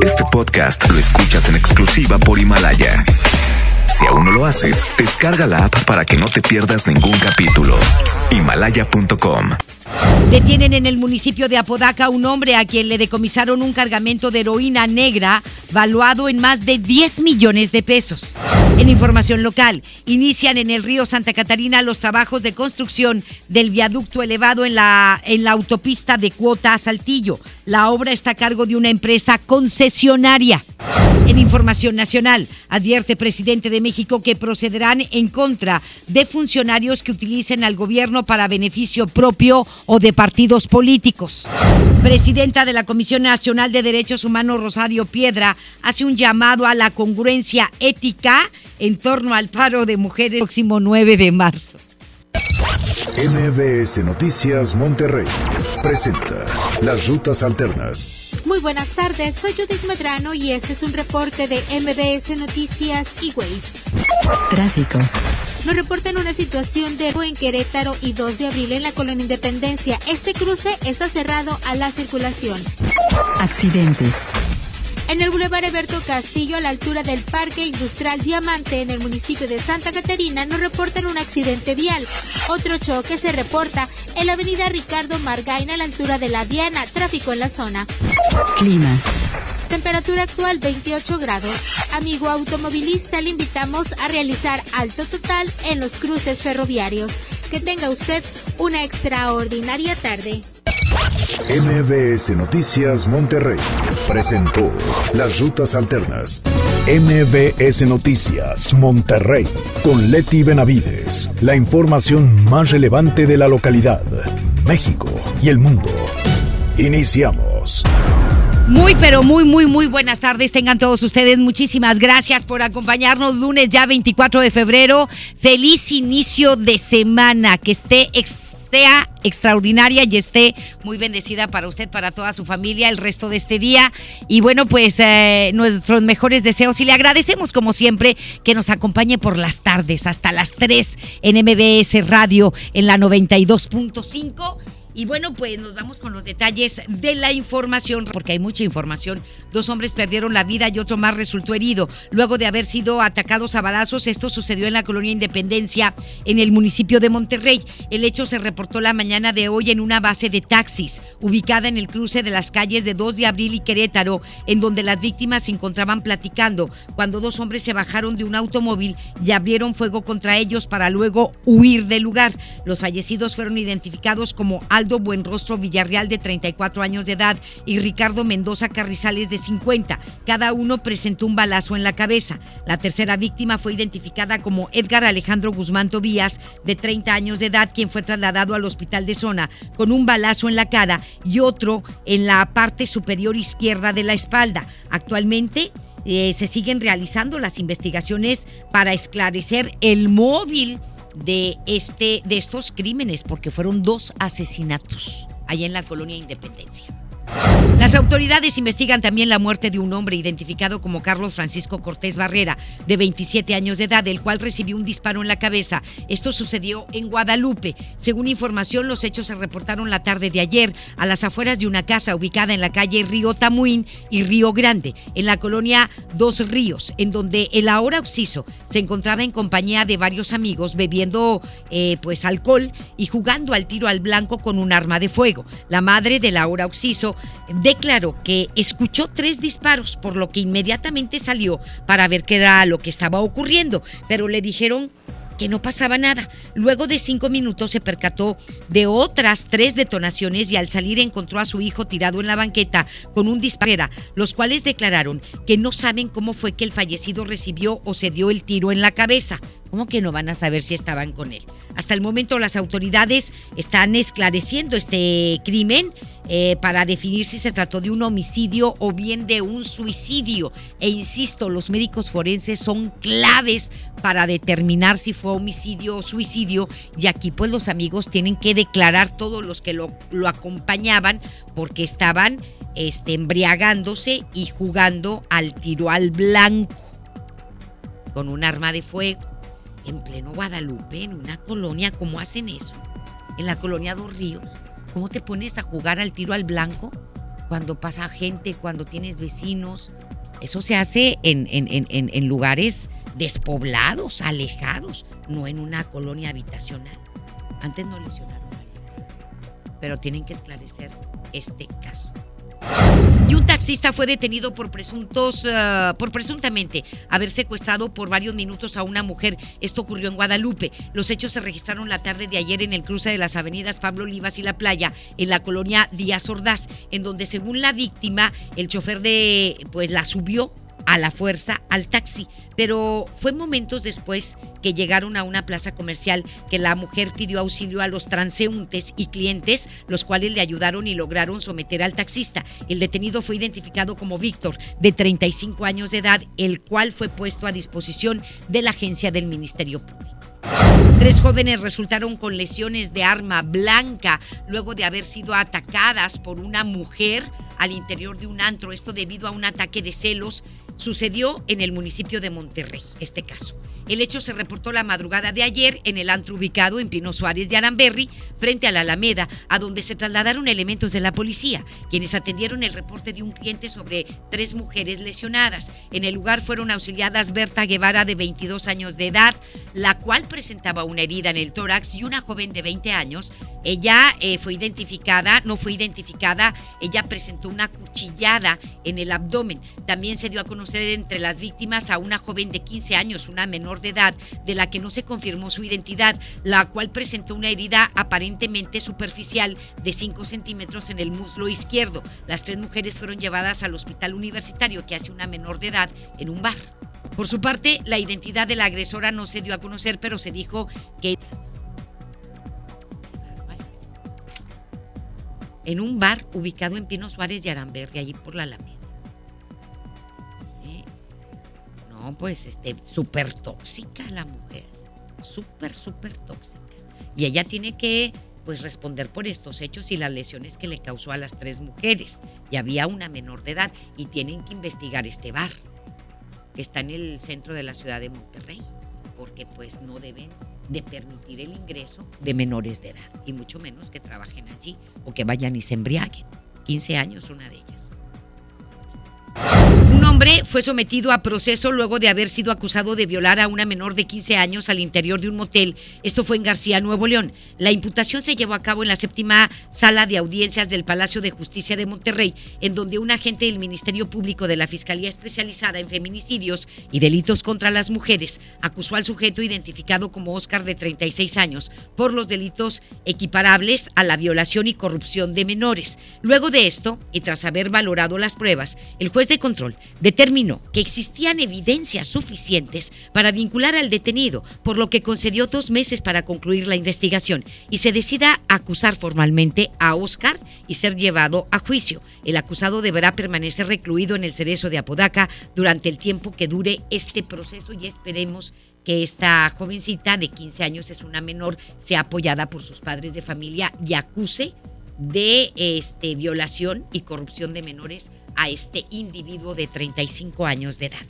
Este podcast lo escuchas en exclusiva por Himalaya. Si aún no lo haces, descarga la app para que no te pierdas ningún capítulo. Himalaya.com Detienen en el municipio de Apodaca un hombre a quien le decomisaron un cargamento de heroína negra valuado en más de 10 millones de pesos. En información local, inician en el río Santa Catarina los trabajos de construcción del viaducto elevado en la, en la autopista de Cuota a Saltillo. La obra está a cargo de una empresa concesionaria. En información nacional, advierte presidente de México que procederán en contra de funcionarios que utilicen al gobierno para beneficio propio o de partidos políticos. Presidenta de la Comisión Nacional de Derechos Humanos, Rosario Piedra, hace un llamado a la congruencia ética en torno al paro de mujeres el próximo 9 de marzo. MBS Noticias Monterrey presenta Las Rutas Alternas. Muy buenas tardes, soy Judith Medrano y este es un reporte de MBS Noticias y Waze. Tráfico. Nos reportan una situación de en Querétaro y 2 de abril en la Colonia Independencia. Este cruce está cerrado a la circulación. Accidentes. En el Boulevard Eberto Castillo, a la altura del Parque Industrial Diamante, en el municipio de Santa Catarina, nos reportan un accidente vial. Otro choque se reporta en la avenida Ricardo Margaina, a la altura de la Diana. Tráfico en la zona. Clima. Temperatura actual 28 grados. Amigo automovilista, le invitamos a realizar alto total en los cruces ferroviarios. Que tenga usted una extraordinaria tarde. MBS Noticias Monterrey presentó Las Rutas Alternas. MBS Noticias Monterrey con Leti Benavides. La información más relevante de la localidad, México y el mundo. Iniciamos. Muy, pero muy, muy, muy buenas tardes. Tengan todos ustedes. Muchísimas gracias por acompañarnos. Lunes ya 24 de febrero. Feliz inicio de semana. Que esté sea extraordinaria y esté muy bendecida para usted, para toda su familia, el resto de este día. Y bueno, pues eh, nuestros mejores deseos y le agradecemos como siempre que nos acompañe por las tardes hasta las 3 en MBS Radio en la 92.5. Y bueno, pues nos vamos con los detalles de la información, porque hay mucha información. Dos hombres perdieron la vida y otro más resultó herido luego de haber sido atacados a balazos. Esto sucedió en la colonia Independencia, en el municipio de Monterrey. El hecho se reportó la mañana de hoy en una base de taxis, ubicada en el cruce de las calles de 2 de abril y Querétaro, en donde las víctimas se encontraban platicando, cuando dos hombres se bajaron de un automóvil y abrieron fuego contra ellos para luego huir del lugar. Los fallecidos fueron identificados como Buenrostro Villarreal de 34 años de edad y Ricardo Mendoza Carrizales de 50. Cada uno presentó un balazo en la cabeza. La tercera víctima fue identificada como Edgar Alejandro Guzmán Tobías de 30 años de edad, quien fue trasladado al hospital de zona con un balazo en la cara y otro en la parte superior izquierda de la espalda. Actualmente eh, se siguen realizando las investigaciones para esclarecer el móvil de, este, de estos crímenes, porque fueron dos asesinatos allá en la colonia Independencia. Las autoridades investigan también la muerte de un hombre identificado como Carlos Francisco Cortés Barrera, de 27 años de edad, el cual recibió un disparo en la cabeza. Esto sucedió en Guadalupe. Según información, los hechos se reportaron la tarde de ayer a las afueras de una casa ubicada en la calle Río Tamuín y Río Grande, en la colonia Dos Ríos, en donde el ahora occiso se encontraba en compañía de varios amigos bebiendo eh, pues alcohol y jugando al tiro al blanco con un arma de fuego. La madre del ahora occiso declaró que escuchó tres disparos, por lo que inmediatamente salió para ver qué era lo que estaba ocurriendo, pero le dijeron que no pasaba nada. Luego de cinco minutos se percató de otras tres detonaciones y al salir encontró a su hijo tirado en la banqueta con un disparo, los cuales declararon que no saben cómo fue que el fallecido recibió o se dio el tiro en la cabeza. ¿Cómo que no van a saber si estaban con él? Hasta el momento las autoridades están esclareciendo este crimen eh, para definir si se trató de un homicidio o bien de un suicidio. E insisto, los médicos forenses son claves para determinar si fue homicidio o suicidio y aquí pues los amigos tienen que declarar todos los que lo, acompañaban porque estaban este, embriagándose y jugando al tiro al blanco con un arma de fuego en pleno Guadalupe, en una colonia, ¿cómo hacen eso? En la colonia Dos Ríos, ¿cómo te pones a jugar al tiro al blanco cuando pasa gente, cuando tienes vecinos. Eso se hace en, lugares despoblados, alejados, no en una colonia habitacional. Antes no lesionaron a alguien, pero tienen que esclarecer este caso. Y un taxista fue detenido por presuntos, ah, por presuntamente haber secuestrado por varios minutos a una mujer. Esto ocurrió en Guadalupe. Los hechos se registraron la tarde de ayer en el cruce de las avenidas Pablo Olivas y La Playa, en la colonia Díaz Ordaz, en donde según la víctima, el chofer de, pues la subió a la fuerza al taxi, pero fue momentos después que llegaron a una plaza comercial que la mujer pidió auxilio a los transeúntes y clientes, los cuales le ayudaron y lograron someter al taxista. El detenido fue identificado como Víctor, de 35 años de edad, el cual fue puesto a disposición de la agencia del Ministerio Público. Tres jóvenes resultaron con lesiones de arma blanca luego de haber sido atacadas por una mujer al interior de un antro. Esto debido a un ataque de celos. Sucedió en el municipio de Monterrey, este caso. El hecho se reportó la madrugada de ayer en el antro ubicado en Pino Suárez de Aramberri, frente a la Alameda, a donde se trasladaron elementos de la policía, quienes atendieron el reporte de un cliente sobre tres mujeres lesionadas. En el lugar fueron auxiliadas Berta Guevara, de 22 años de edad, la cual presentaba una herida en el tórax, y una joven de 20 años. Ella eh, fue identificada, no fue identificada, ella presentó una cuchillada en el abdomen. También se dio a conocer entre las víctimas a una joven de 15 años, una menor de edad, de la que no se confirmó su identidad, la cual presentó una herida aparentemente superficial de 5 centímetros en el muslo izquierdo. Las tres mujeres fueron llevadas al hospital universitario que hace una menor de edad en un bar. Por su parte, la identidad de la agresora no se dio a conocer, pero se dijo que en un bar ubicado en Pino Suárez y Aramberri, allí por la Alameda. Pues este, súper tóxica la mujer, súper, súper tóxica. Y ella tiene que pues responder por estos hechos y las lesiones que le causó a las tres mujeres. Y había una menor de edad y tienen que investigar este bar que está en el centro de la ciudad de Monterrey, porque pues no deben de permitir el ingreso de menores de edad, y mucho menos que trabajen allí o que vayan y se embriaguen. 15 años una de ellas. Fue sometido a proceso luego de haber sido acusado de violar a una menor de 15 años al interior de un motel. Esto fue en García, Nuevo León. La imputación se llevó a cabo en la séptima sala de audiencias del Palacio de Justicia de Monterrey, en donde un agente del Ministerio Público de la Fiscalía Especializada en Feminicidios y Delitos contra las Mujeres acusó al sujeto identificado como Oscar de 36 años por los delitos equiparables a la violación y corrupción de menores. Luego de esto, y tras haber valorado las pruebas, el juez de control determinó que existían evidencias suficientes para vincular al detenido, por lo que concedió dos meses para concluir la investigación y se decida acusar formalmente a Oscar y ser llevado a juicio. El acusado deberá permanecer recluido en el cerezo de Apodaca durante el tiempo que dure este proceso y esperemos que esta jovencita de 15 años es una menor, sea apoyada por sus padres de familia y acuse de este, violación y corrupción de menores a este individuo de 35 años de edad.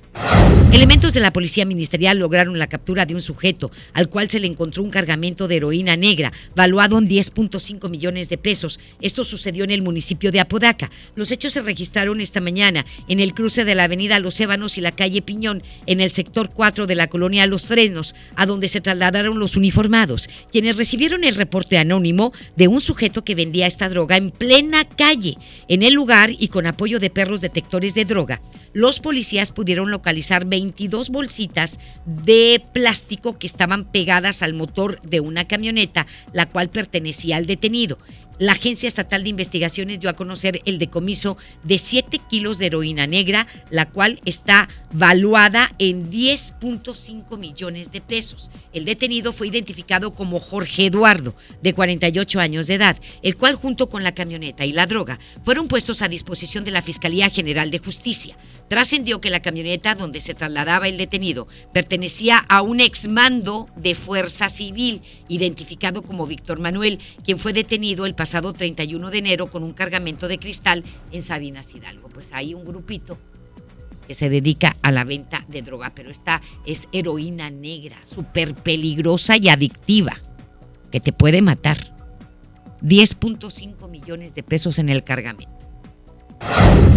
Elementos de la Policía Ministerial lograron la captura de un sujeto al cual se le encontró un cargamento de heroína negra valuado en 10.5 millones de pesos. Esto sucedió en el municipio de Apodaca. Los hechos se registraron esta mañana en el cruce de la avenida Los Ébanos y la calle Piñón, en el sector 4 de la colonia Los Frenos, a donde se trasladaron los uniformados, quienes recibieron el reporte anónimo de un sujeto que vendía esta droga en plena calle. En el lugar y con apoyo de perros detectores de droga, los policías pudieron localizar 22 bolsitas de plástico que estaban pegadas al motor de una camioneta, la cual pertenecía al detenido. La Agencia Estatal de Investigaciones dio a conocer el decomiso de 7 kilos de heroína negra, la cual está valuada en 10.5 millones de pesos. El detenido fue identificado como Jorge Eduardo, de 48 años de edad, el cual junto con la camioneta y la droga fueron puestos a disposición de la Fiscalía General de Justicia. Trascendió que la camioneta donde se trasladaba el detenido pertenecía a un exmando de Fuerza Civil, identificado como Víctor Manuel, quien fue detenido el pasado 31 de enero con un cargamento de cristal en Sabinas Hidalgo. Pues hay un grupito que se dedica a la venta de droga, pero esta es heroína negra, súper peligrosa y adictiva, que te puede matar. 10.5 millones de pesos en el cargamento.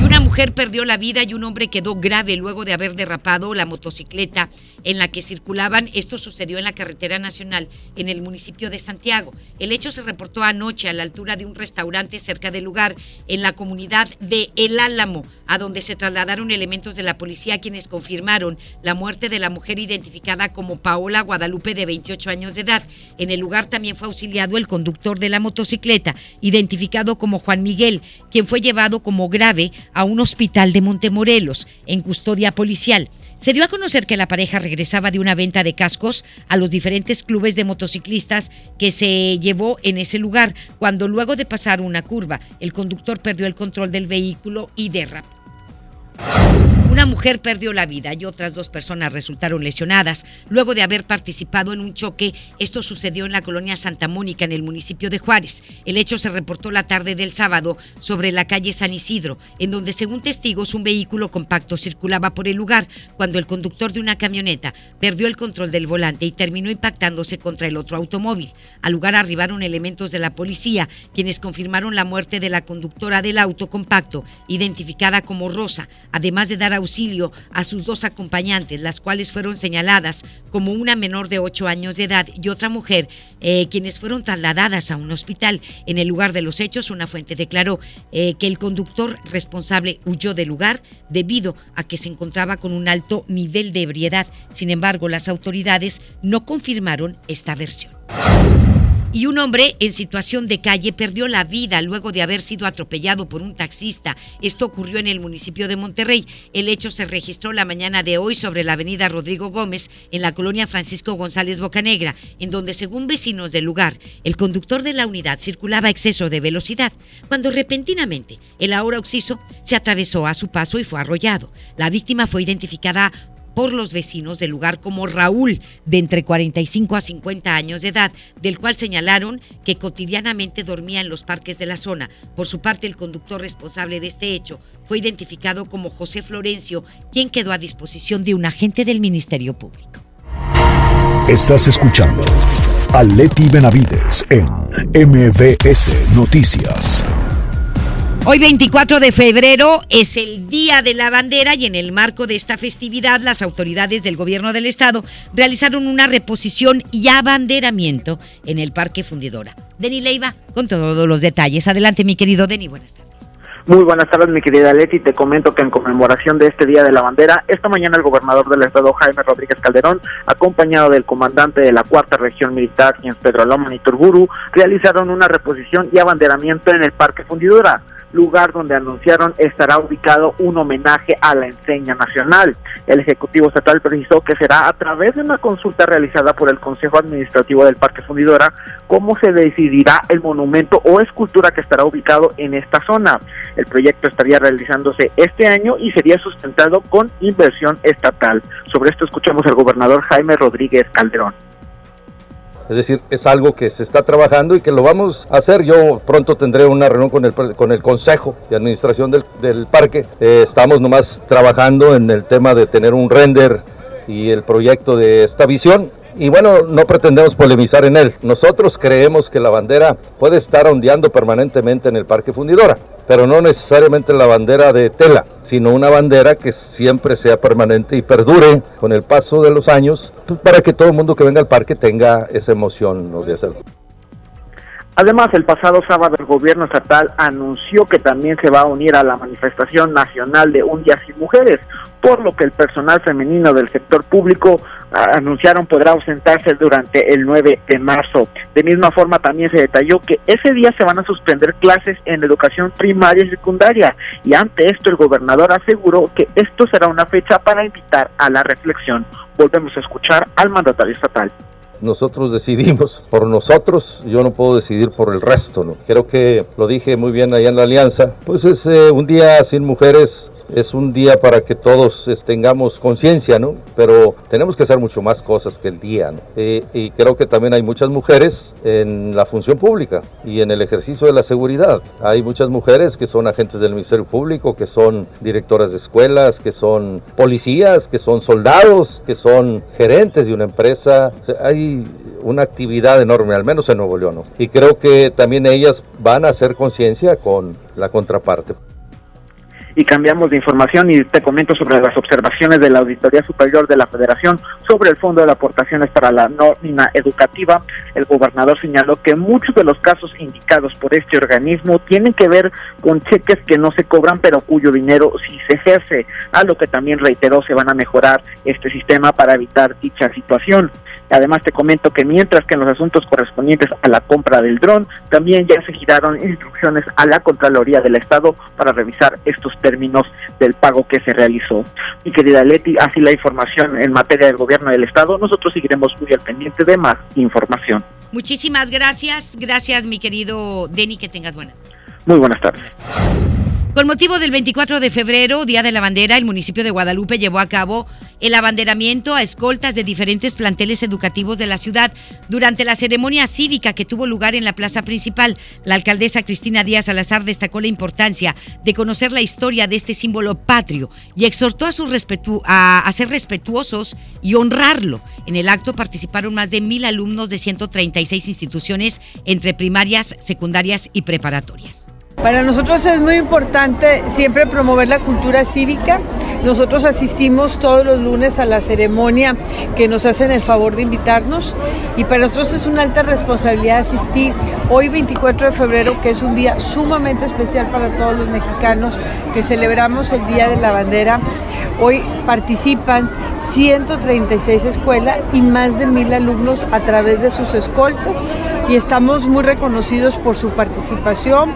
Una mujer perdió la vida y un hombre quedó grave luego de haber derrapado la motocicleta en la que circulaban. Esto sucedió en la carretera nacional en el municipio de Santiago. El hecho se reportó anoche a la altura de un restaurante cerca del lugar en la comunidad de El Álamo, a donde se trasladaron elementos de la policía quienes confirmaron la muerte de la mujer identificada como Paola Guadalupe de 28 años de edad. En el lugar también fue auxiliado el conductor de la motocicleta, identificado como Juan Miguel, quien fue llevado como grave a un hospital de Montemorelos en custodia policial. Se dio a conocer que la pareja regresaba de una venta de cascos a los diferentes clubes de motociclistas que se llevó en ese lugar, cuando luego de pasar una curva, el conductor perdió el control del vehículo y derrapó. Una mujer perdió la vida y otras dos personas resultaron lesionadas luego de haber participado en un choque. Esto sucedió en la colonia Santa Mónica, en el municipio de Juárez. El hecho se reportó la tarde del sábado sobre la calle San Isidro, en donde, según testigos, un vehículo compacto circulaba por el lugar cuando el conductor de una camioneta perdió el control del volante y terminó impactándose contra el otro automóvil. Al lugar arribaron elementos de la policía, quienes confirmaron la muerte de la conductora del auto compacto, identificada como Rosa, además de dar a sus dos acompañantes, las cuales fueron señaladas como una menor de 8 años de edad y otra mujer, eh, quienes fueron trasladadas a un hospital. En el lugar de los hechos, una fuente declaró eh, que el conductor responsable huyó del lugar debido a que se encontraba con un alto nivel de ebriedad. Sin embargo, las autoridades no confirmaron esta versión y un hombre en situación de calle perdió la vida luego de haber sido atropellado por un taxista. Esto ocurrió en el municipio de Monterrey. El hecho se registró la mañana de hoy sobre la avenida Rodrigo Gómez en la colonia Francisco González Bocanegra, en donde según vecinos del lugar, el conductor de la unidad circulaba a exceso de velocidad, cuando repentinamente el ahora occiso se atravesó a su paso y fue arrollado. La víctima fue identificada por los vecinos del lugar como Raúl, de entre 45 a 50 años de edad, del cual señalaron que cotidianamente dormía en los parques de la zona. Por su parte, el conductor responsable de este hecho fue identificado como José Florencio, quien quedó a disposición de un agente del Ministerio Público. Estás escuchando a Leti Benavides en MBS Noticias. Hoy 24 de febrero es el Día de la Bandera y en el marco de esta festividad las autoridades del gobierno del estado realizaron una reposición y abanderamiento en el Parque Fundidora. Deni Leiva con todos los detalles. Adelante mi querido Deni, buenas tardes. Muy buenas tardes, mi querida Leti. Te comento que en conmemoración de este Día de la Bandera, esta mañana el gobernador del estado, Jaime Rodríguez Calderón, acompañado del comandante de la Cuarta Región Militar, Pedro Loma y Turburu, realizaron una reposición y abanderamiento en el Parque Fundidora lugar donde anunciaron estará ubicado un homenaje a la enseña nacional. El Ejecutivo Estatal precisó que será a través de una consulta realizada por el Consejo Administrativo del Parque Fundidora cómo se decidirá el monumento o escultura que estará ubicado en esta zona. El proyecto estaría realizándose este año y sería sustentado con inversión estatal. Sobre esto escuchamos al gobernador Jaime Rodríguez Calderón. Es decir, es algo que se está trabajando y que lo vamos a hacer. Yo pronto tendré una reunión con el, con el Consejo de Administración del, del parque. Eh, estamos nomás trabajando en el tema de tener un render y el proyecto de esta visión y bueno, no pretendemos polemizar en él. Nosotros creemos que la bandera puede estar ondeando permanentemente en el Parque Fundidora, pero no necesariamente la bandera de tela, sino una bandera que siempre sea permanente y perdure con el paso de los años, pues, para que todo el mundo que venga al parque tenga esa emoción de hacerlo. Además, el pasado sábado el gobierno estatal anunció que también se va a unir a la manifestación nacional de Un Día Sin Mujeres, por lo que el personal femenino del sector público anunciaron podrá ausentarse durante el 9 de marzo. De misma forma, también se detalló que ese día se van a suspender clases en educación primaria y secundaria, y ante esto el gobernador aseguró que esto será una fecha para invitar a la reflexión. Volvemos a escuchar al mandatario estatal nosotros decidimos por nosotros, yo no puedo decidir por el resto, ¿no? Creo que lo dije muy bien allá en la alianza, pues es eh, un día sin mujeres es un día para que todos tengamos conciencia, ¿no? Pero tenemos que hacer mucho más cosas que el día, ¿no? Eh, y creo que también hay muchas mujeres en la función pública y en el ejercicio de la seguridad. Hay muchas mujeres que son agentes del Ministerio Público, que son directoras de escuelas, que son policías, que son soldados, que son gerentes de una empresa. hay una actividad enorme, al menos en Nuevo León, ¿no? Y creo que también ellas van a hacer conciencia con la contraparte. Y cambiamos de información y te comento sobre las observaciones de la Auditoría Superior de la Federación sobre el Fondo de Aportaciones para la Nómina Educativa. El gobernador señaló que muchos de los casos indicados por este organismo tienen que ver con cheques que no se cobran, pero cuyo dinero sí se ejerce, a lo que también reiteró se van a mejorar este sistema para evitar dicha situación. Además te comento que mientras que en los asuntos correspondientes a la compra del dron, también ya se giraron instrucciones a la Contraloría del Estado para revisar estos términos del pago que se realizó. Mi querida Leti, así la información en materia del gobierno del Estado, nosotros seguiremos muy al pendiente de más información. Muchísimas gracias, gracias mi querido Denny, que tengas buenas. Muy buenas tardes. Con motivo del 24 de febrero, Día de la Bandera, el municipio de Guadalupe llevó a cabo el abanderamiento a escoltas de diferentes planteles educativos de la ciudad. Durante la ceremonia cívica que tuvo lugar en la plaza principal, la alcaldesa Cristina Díaz Salazar destacó la importancia de conocer la historia de este símbolo patrio y exhortó a, a, a ser respetuosos y honrarlo. En el acto participaron más de mil alumnos de 136 instituciones entre primarias, secundarias y preparatorias. Para nosotros es muy importante siempre promover la cultura cívica. Nosotros asistimos todos los lunes a la ceremonia que nos hacen el favor de invitarnos y para nosotros es una alta responsabilidad asistir hoy 24 de febrero, que es un día sumamente especial para todos los mexicanos, que celebramos el Día de la Bandera. Hoy participan 136 escuelas y más de mil alumnos a través de sus escoltas y estamos muy reconocidos por su participación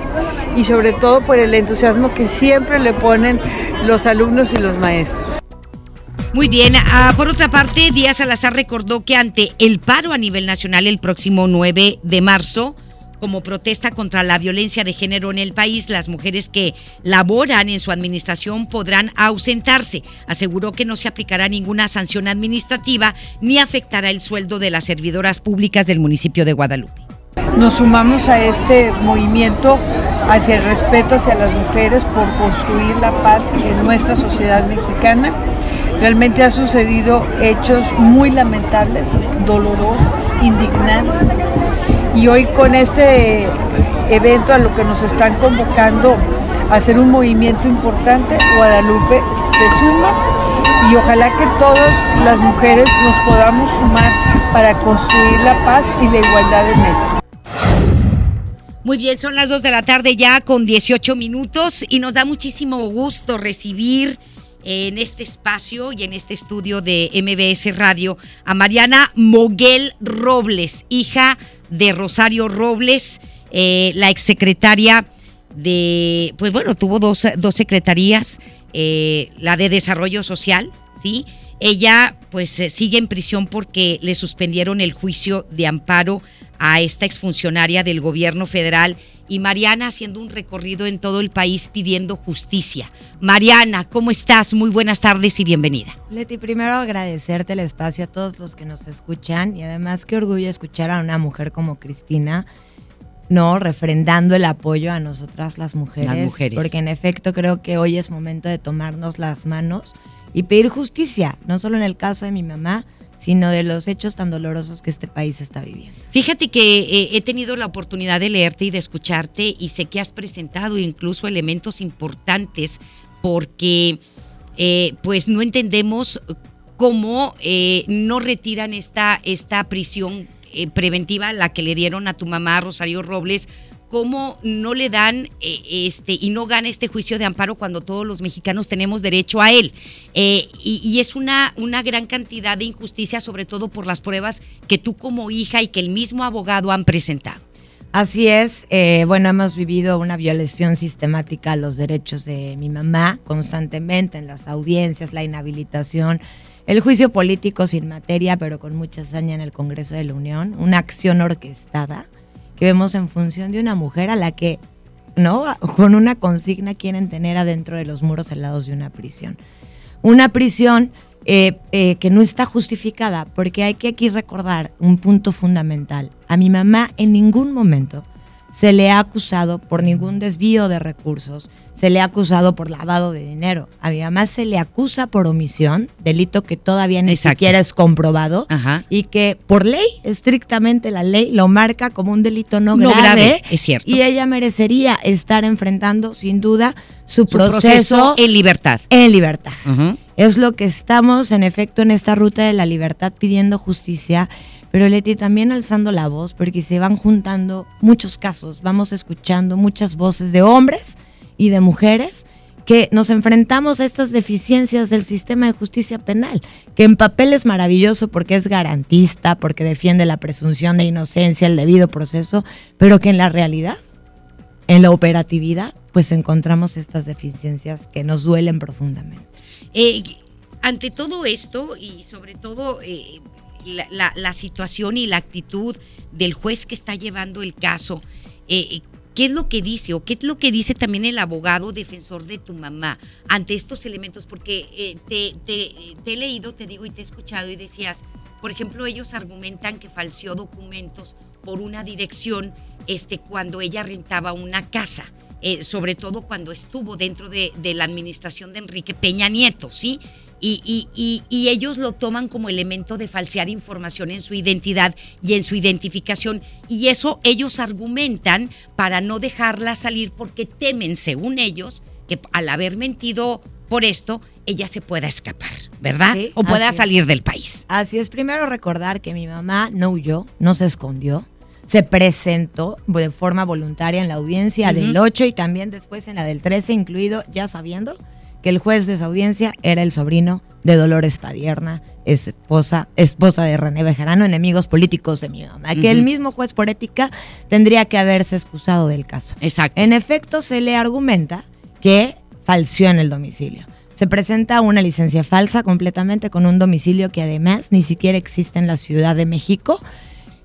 y sobre todo por el entusiasmo que siempre le ponen los alumnos y los maestros. Muy bien, ah, por otra parte, Díaz Salazar recordó que ante el paro a nivel nacional el próximo 9 de marzo, como protesta contra la violencia de género en el país, las mujeres que laboran en su administración podrán ausentarse. Aseguró que no se aplicará ninguna sanción administrativa ni afectará el sueldo de las servidoras públicas del municipio de Guadalupe. Nos sumamos a este movimiento hacia el respeto hacia las mujeres por construir la paz en nuestra sociedad mexicana. Realmente ha sucedido hechos muy lamentables, dolorosos, indignantes. Y hoy con este evento a lo que nos están convocando a hacer un movimiento importante, Guadalupe se suma y ojalá que todas las mujeres nos podamos sumar para construir la paz y la igualdad en México. Muy bien, son las 2 de la tarde ya con 18 minutos y nos da muchísimo gusto recibir en este espacio y en este estudio de MBS Radio a Mariana Moguel Robles, hija de Rosario Robles, eh, la exsecretaria de, pues bueno, tuvo dos, dos secretarías, eh, la de Desarrollo Social, ¿sí? Ella pues eh, sigue en prisión porque le suspendieron el juicio de amparo a esta exfuncionaria del gobierno federal y Mariana haciendo un recorrido en todo el país pidiendo justicia. Mariana, ¿cómo estás? Muy buenas tardes y bienvenida. Leti, primero agradecerte el espacio a todos los que nos escuchan y además qué orgullo escuchar a una mujer como Cristina, ¿no? Refrendando el apoyo a nosotras las mujeres. Las mujeres. Porque en efecto creo que hoy es momento de tomarnos las manos y pedir justicia, no solo en el caso de mi mamá, sino de los hechos tan dolorosos que este país está viviendo. Fíjate que eh, he tenido la oportunidad de leerte y de escucharte y sé que has presentado incluso elementos importantes porque eh, pues no entendemos cómo eh, no retiran esta, esta prisión preventiva, la que le dieron a tu mamá Rosario Robles, cómo no le dan eh, este y no gana este juicio de amparo cuando todos los mexicanos tenemos derecho a él. Eh, y, es una, una gran cantidad de injusticia, sobre todo por las pruebas que tú como hija y que el mismo abogado han presentado. Así es, eh, bueno, hemos vivido una violación sistemática a los derechos de mi mamá constantemente en las audiencias, la inhabilitación, el juicio político sin materia, pero con mucha hazaña en el Congreso de la Unión, una acción orquestada que vemos en función de una mujer a la que, ¿no? Con una consigna quieren tener adentro de los muros helados de una prisión. Una prisión eh, eh, que no está justificada, porque hay que aquí recordar un punto fundamental. A mi mamá en ningún momento se le ha acusado por ningún desvío de recursos, se le ha acusado por lavado de dinero. A mi mamá se le acusa por omisión, delito que todavía ni Exacto. siquiera es comprobado, Ajá. y que por ley, estrictamente la ley, lo marca como un delito no, No grave, grave, es cierto. Y ella merecería estar enfrentando, sin duda, su, Su proceso, proceso en libertad. en libertad. Ujú. Es lo que estamos, en efecto, en esta ruta de la libertad pidiendo justicia, pero Leti también alzando la voz, porque se van juntando muchos casos, vamos escuchando muchas voces de hombres y de mujeres que nos enfrentamos a estas deficiencias del sistema de justicia penal, que en papel es maravilloso porque es garantista, porque defiende la presunción de inocencia, el debido proceso, pero que en la realidad, en la operatividad, pues encontramos estas deficiencias que nos duelen profundamente. Eh, ante todo esto y sobre todo eh, la, situación y la actitud del juez que está llevando el caso, eh, ¿qué es lo que dice o qué es lo que dice también el abogado defensor de tu mamá ante estos elementos? Porque eh, te, he leído, te digo y te he escuchado y decías, por ejemplo, ellos argumentan que falseó documentos por una dirección este, cuando ella rentaba una casa eh, sobre todo cuando estuvo dentro de, de la administración de Enrique Peña Nieto, ¿sí? Y, y- y- y ellos lo toman como elemento de falsear información en su identidad y en su identificación. Y eso ellos argumentan para no dejarla salir porque temen, según ellos, que al haber mentido por esto, ella se pueda escapar, ¿verdad? Sí, o pueda es. salir del país. Así es, primero recordar que mi mamá no huyó, no se escondió, se presentó de forma voluntaria en la audiencia Ujú. del 8 y también después en la del 13, incluido ya sabiendo que el juez de esa audiencia era el sobrino de Dolores Padierna, esposa, esposa de René Bejarano, enemigos políticos de mi mamá, que el mismo juez por ética tendría que haberse excusado del caso. Exacto. En efecto, se le argumenta que falseó en el domicilio. Se presenta una licencia falsa completamente con un domicilio que además ni siquiera existe en la Ciudad de México,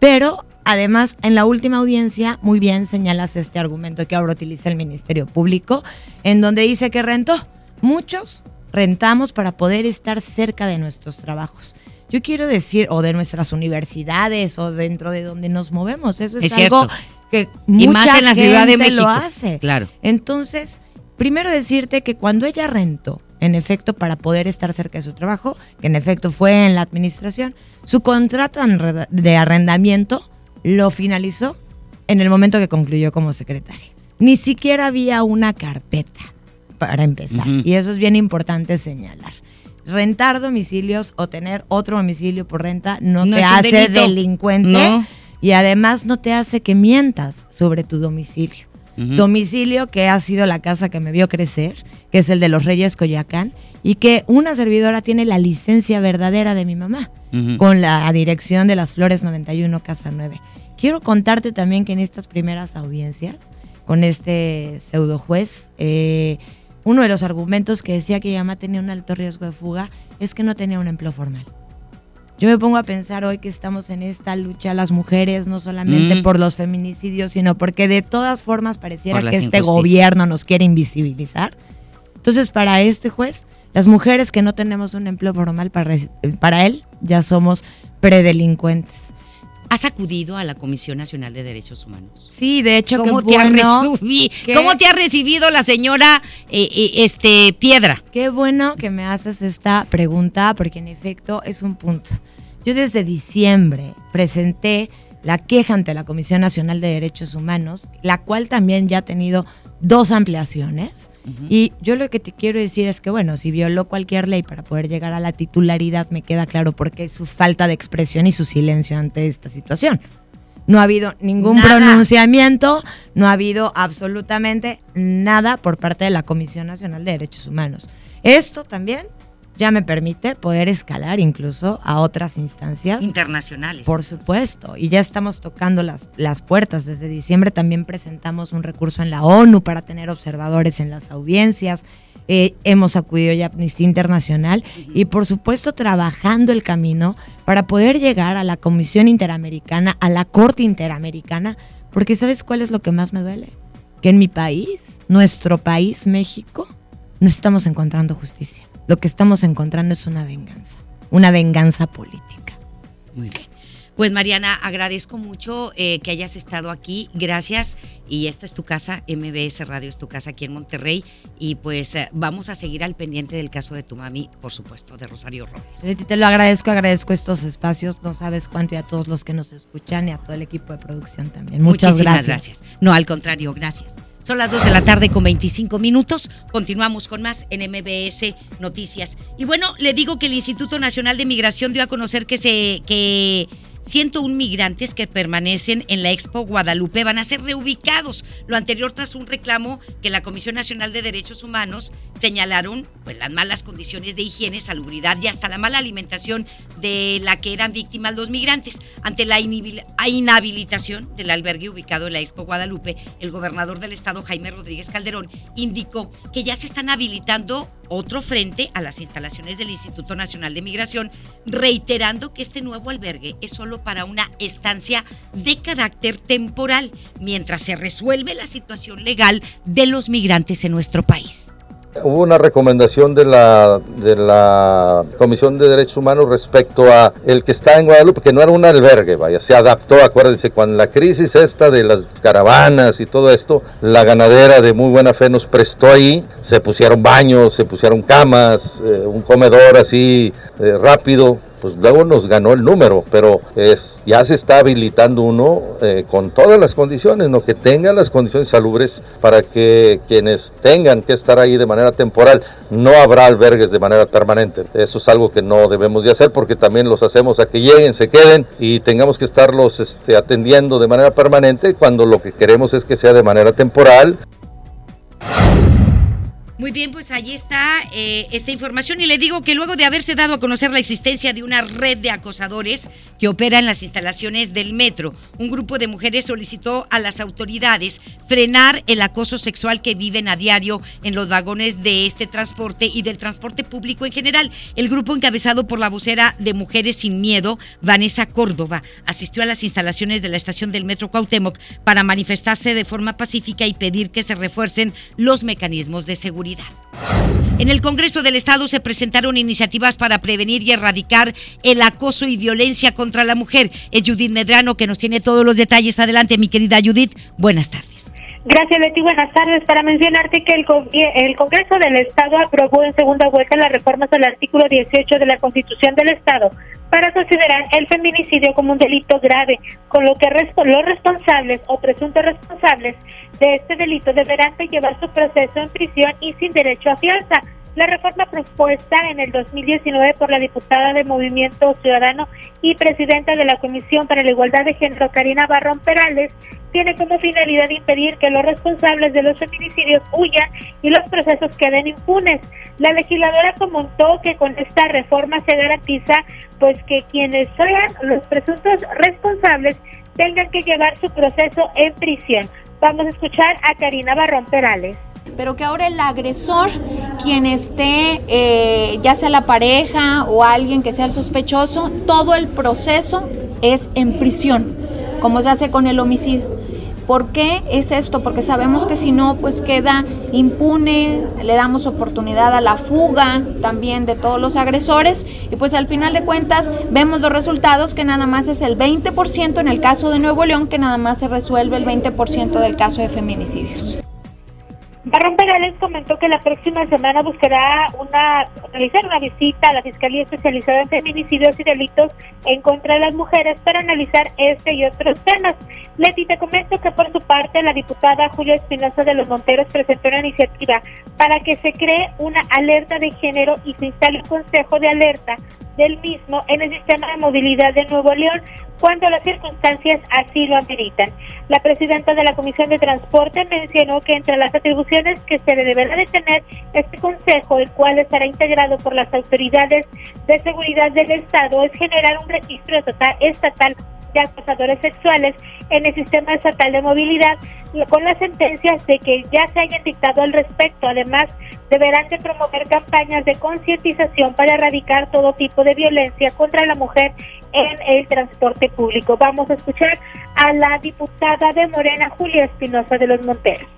pero además en la última audiencia muy bien señalas este argumento que ahora utiliza el Ministerio Público, en donde dice que rentó. Muchos rentamos para poder estar cerca de nuestros trabajos. Yo quiero decir, o de nuestras universidades, o dentro de donde nos movemos. Eso es, Es algo cierto. que Y más mucha en la Ciudad de gente México. lo hace. Claro. Entonces, primero decirte que cuando ella rentó, en efecto, para poder estar cerca de su trabajo, que en efecto fue en la administración, su contrato de arrendamiento lo finalizó en el momento que concluyó como secretaria. Ni siquiera había una carpeta para empezar. Y eso es bien importante señalar. Rentar domicilios o tener otro domicilio por renta no, No te hace delincuente No. y además no te hace que mientas sobre tu domicilio. Domicilio que ha sido la casa que me vio crecer, que es el de los Reyes Coyoacán, y que una servidora tiene la licencia verdadera de mi mamá, con la dirección de las Flores 91 Casa 9. Quiero contarte también que en estas primeras audiencias, con este pseudo juez, eh, uno de los argumentos que decía que mi mamá tenía un alto riesgo de fuga es que no tenía un empleo formal. Yo me pongo a pensar hoy que estamos en esta lucha las mujeres, no solamente Mm. por los feminicidios, sino porque de todas formas pareciera que este gobierno nos quiere invisibilizar. Entonces, para este juez, las mujeres que no tenemos un empleo formal, para, para él, ya somos predelincuentes. ¿Has acudido a la Comisión Nacional de Derechos Humanos? Sí, de hecho, ¿Cómo, te ha bueno, que- ¿Cómo te ha recibido la señora eh, eh, este, Piedra? Qué bueno que me haces esta pregunta porque en efecto es un punto. Yo desde diciembre presenté la queja ante la Comisión Nacional de Derechos Humanos, la cual también ya ha tenido dos ampliaciones. Y yo lo que te quiero decir es que, bueno, si violó cualquier ley para poder llegar a la titularidad, me queda claro por qué su falta de expresión y su silencio ante esta situación. No ha habido ningún Nada. pronunciamiento, no ha habido absolutamente nada por parte de la Comisión Nacional de Derechos Humanos. Esto también ya me permite poder escalar incluso a otras instancias. Internacionales. Por supuesto, y ya estamos tocando las, las puertas. Desde diciembre también presentamos un recurso en la ONU para tener observadores en las audiencias. Eh, hemos acudido ya a Amnistía Internacional y por supuesto trabajando el camino para poder llegar a la Comisión Interamericana, a la Corte Interamericana, porque ¿sabes cuál es lo que más me duele? Que en mi país, nuestro país, México, no estamos encontrando justicia. Lo que estamos encontrando es una venganza, una venganza política. Muy bien. Pues Mariana, agradezco mucho eh, que hayas estado aquí. Gracias. Y esta es tu casa, MBS Radio es tu casa aquí en Monterrey. Y pues eh, vamos a seguir al pendiente del caso de tu mami, por supuesto, de Rosario Robles. Leti, te lo agradezco, agradezco estos espacios. No sabes cuánto y a todos los que nos escuchan y a todo el equipo de producción también. Muchas Muchísimas gracias. gracias. No, al contrario, gracias. Son las 2 de la tarde con 25 minutos. Continuamos con más en MBS Noticias. Y bueno, le digo que el Instituto Nacional de Migración dio a conocer que se que 101 migrantes que permanecen en la Expo Guadalupe van a ser reubicados. Lo anterior tras un reclamo que la Comisión Nacional de Derechos Humanos señalaron pues, las malas condiciones de higiene, salubridad y hasta la mala alimentación de la que eran víctimas los migrantes. Ante la inhabilitación del albergue ubicado en la Expo Guadalupe, el gobernador del estado, Jaime Rodríguez Calderón, indicó que ya se están habilitando otro frente a las instalaciones del Instituto Nacional de Migración, reiterando que este nuevo albergue es solo para una estancia de carácter temporal, mientras se resuelve la situación legal de los migrantes en nuestro país. Hubo una recomendación de la, de la Comisión de Derechos Humanos respecto a el que está en Guadalupe, que no era un albergue, vaya, se adaptó, acuérdense, cuando la crisis esta de las caravanas y todo esto, la ganadera de muy buena fe nos prestó ahí, se pusieron baños, se pusieron camas, eh, un comedor así eh, rápido, pues luego nos ganó el número, pero es, ya se está habilitando uno eh, con todas las condiciones, ¿no? que tenga las condiciones salubres para que quienes tengan que estar ahí de manera temporal, no habrá albergues de manera permanente. Eso es algo que no debemos de hacer porque también los hacemos a que lleguen, se queden y tengamos que estarlos este, atendiendo de manera permanente cuando lo que queremos es que sea de manera temporal. Muy bien, pues allí está eh, esta información y le digo que luego de haberse dado a conocer la existencia de una red de acosadores que opera en las instalaciones del metro, un grupo de mujeres solicitó a las autoridades frenar el acoso sexual que viven a diario en los vagones de este transporte y del transporte público en general. El grupo encabezado por la vocera de Mujeres sin Miedo, Vanessa Córdoba, asistió a las instalaciones de la estación del metro Cuauhtémoc para manifestarse de forma pacífica y pedir que se refuercen los mecanismos de seguridad. En el Congreso del Estado se presentaron iniciativas para prevenir y erradicar el acoso y violencia contra la mujer. Es Judith Medrano que nos tiene todos los detalles. Adelante, mi querida Judith. Buenas tardes. Gracias, Betty. Buenas tardes. Para mencionarte que el, el Congreso del Estado aprobó en segunda vuelta las reformas al artículo 18 de la Constitución del Estado para considerar el feminicidio como un delito grave, con lo que los responsables o presuntos responsables de este delito deberán de llevar su proceso en prisión y sin derecho a fianza. La reforma propuesta en el 2019 por la diputada de Movimiento Ciudadano y presidenta de la Comisión para la Igualdad de Género, Karina Barrón Perales, tiene como finalidad impedir que los responsables de los feminicidios huyan y los procesos queden impunes. La legisladora comentó que con esta reforma se garantiza pues que quienes sean los presuntos responsables tengan que llevar su proceso en prisión. Vamos a escuchar a Karina Barrón Perales pero que ahora el agresor, quien esté, eh, ya sea la pareja o alguien que sea el sospechoso, todo el proceso es en prisión, como se hace con el homicidio. ¿Por qué es esto? Porque sabemos que si no, pues queda impune, le damos oportunidad a la fuga también de todos los agresores y pues al final de cuentas vemos los resultados que nada más es el 20% en el caso de Nuevo León, que nada más se resuelve el 20% del caso de feminicidios. Barrón Perales comentó que la próxima semana buscará una realizar una visita a la Fiscalía Especializada en Feminicidios y Delitos en contra de las mujeres para analizar este y otros temas. Leti, te comento que por su parte la diputada Julia Espinosa de los Monteros presentó una iniciativa para que se cree una alerta de género y se instale un consejo de alerta del mismo en el sistema de movilidad de Nuevo León cuando las circunstancias así lo ameritan. La presidenta de la Comisión de Transporte mencionó que entre las atribuciones que se le deberá de tener este consejo, el cual estará integrado por las autoridades de seguridad del Estado, es generar un registro estatal de acosadores sexuales en el sistema estatal de movilidad con las sentencias de que ya se hayan dictado al respecto. Además, deberán de promover campañas de concientización para erradicar todo tipo de violencia contra la mujer en el transporte público. Vamos a escuchar a la diputada de Morena, Julia Espinosa de los Monteros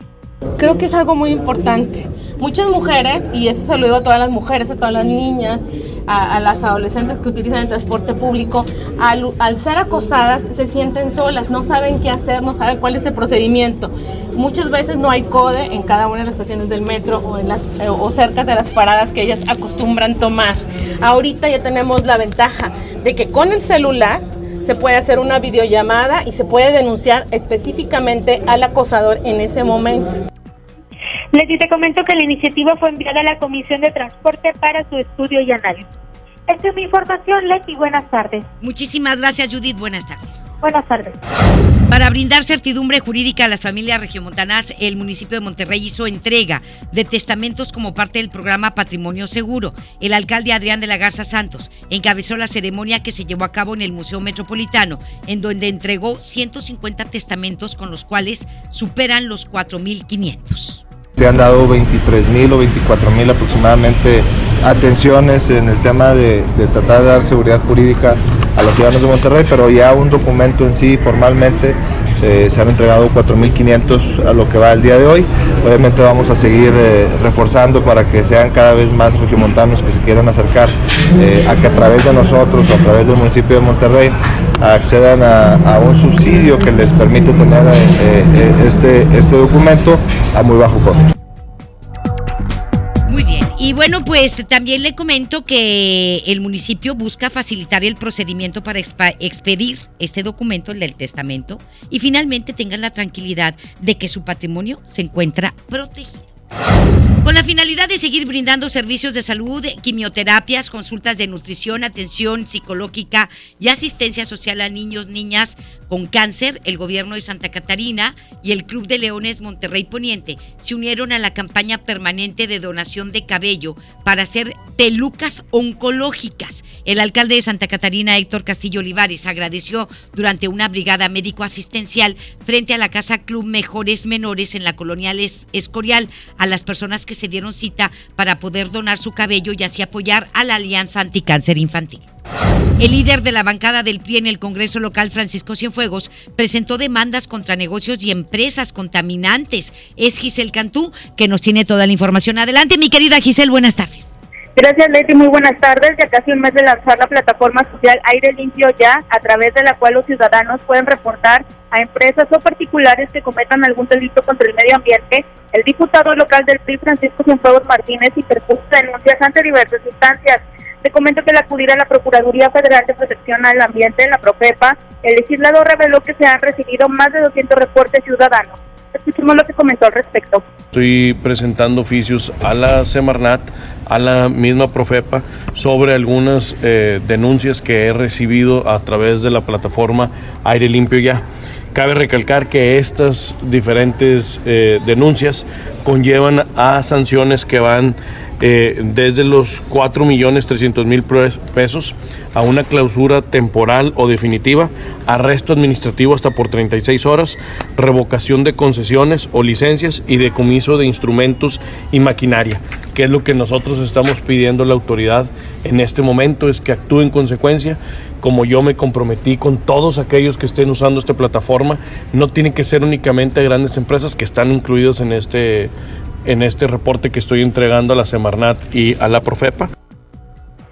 Creo que es algo muy importante. Muchas mujeres, y eso se lo digo a todas las mujeres, a todas las niñas, a, las adolescentes que utilizan el transporte público, al, ser acosadas se sienten solas, no saben qué hacer, no saben cuál es el procedimiento. Muchas veces no hay code en cada una de las estaciones del metro o, en las, eh, o cerca de las paradas que ellas acostumbran tomar. Ahorita ya tenemos la ventaja de que con el celular se puede hacer una videollamada y se puede denunciar específicamente al acosador en ese momento. Leti, te comento que la iniciativa fue enviada a la Comisión de Transporte para su estudio y análisis. Esta es mi información, Leti. Buenas tardes. Muchísimas gracias, Judith. Buenas tardes. Buenas tardes. Para brindar certidumbre jurídica a las familias regiomontanas, el municipio de Monterrey hizo entrega de testamentos como parte del programa Patrimonio Seguro. El alcalde Adrián de la Garza Santos encabezó la ceremonia que se llevó a cabo en el Museo Metropolitano, en donde entregó 150 testamentos con los cuales superan los 4.500. Se han dado 23 mil o 24 mil aproximadamente atenciones en el tema de, tratar de dar seguridad jurídica a los ciudadanos de Monterrey, pero ya un documento en sí formalmente se, han entregado 4.500 a lo que va el día de hoy. Obviamente vamos a seguir eh, reforzando para que sean cada vez más regiomontanos que se quieran acercar eh, a que a través de nosotros a través del municipio de Monterrey accedan a, un subsidio que les permite tener eh, este, este documento a muy bajo costo. Muy bien. Y bueno, pues también le comento que el municipio busca facilitar el procedimiento para expedir este documento, el del testamento, y finalmente tengan la tranquilidad de que su patrimonio se encuentra protegido. Con la finalidad de seguir brindando servicios de salud, quimioterapias, consultas de nutrición, atención psicológica y asistencia social a niños, niñas, con cáncer, el gobierno de Santa Catarina y el Club de Leones Monterrey Poniente se unieron a la campaña permanente de donación de cabello para hacer pelucas oncológicas. El alcalde de Santa Catarina, Héctor Castillo Olivares, agradeció durante una brigada médico-asistencial frente a la Casa Club Mejores Menores en la colonia Escorial a las personas que se dieron cita para poder donar su cabello y así apoyar a la Alianza Anticáncer Infantil. El líder de la bancada del PRI en el Congreso local, Francisco Cienfuegos, presentó demandas contra negocios y empresas contaminantes. Es Giselle Cantú, que nos tiene toda la información. Adelante, mi querida Giselle, buenas tardes. Gracias, Leti. Muy buenas tardes. Ya casi un mes de lanzar la plataforma social Aire Limpio Ya, a través de la cual los ciudadanos pueden reportar a empresas o particulares que cometan algún delito contra el medio ambiente. El diputado local del PRI, Francisco Cienfuegos Martínez, interpuso denuncias ante diversas instancias te comento que al acudir a la Procuraduría Federal de Protección al Ambiente, la Profepa, el legislador reveló que se han recibido más de 200 reportes ciudadanos. Escuchemos lo que comentó al respecto. Estoy presentando oficios a la Semarnat, a la misma Profepa, sobre algunas eh, denuncias que he recibido a través de la plataforma Aire Limpio Ya. Cabe recalcar que estas diferentes eh, denuncias conllevan a sanciones que van eh, desde los 4.300.000 pesos a una clausura temporal o definitiva, arresto administrativo hasta por 36 horas, revocación de concesiones o licencias y decomiso de instrumentos y maquinaria, que es lo que nosotros estamos pidiendo a la autoridad en este momento, es que actúe en consecuencia, como yo me comprometí con todos aquellos que estén usando esta plataforma, no tiene que ser únicamente grandes empresas que están incluidas en este en este reporte que estoy entregando a la Semarnat y a la Profepa.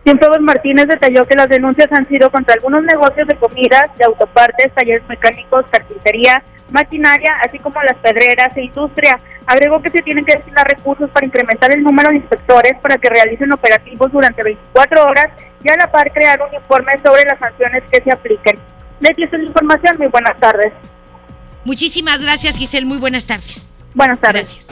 Cienfuegos Martínez detalló que las denuncias han sido contra algunos negocios de comidas, de autopartes, talleres mecánicos, carpintería, maquinaria, así como las pedreras e industria. Agregó que se tienen que destinar recursos para incrementar el número de inspectores para que realicen operativos durante 24 horas y a la par crear un informe sobre las sanciones que se apliquen. Leti, esta es la información. Muy buenas tardes. Muchísimas gracias, Giselle. Muy buenas tardes. Buenas tardes.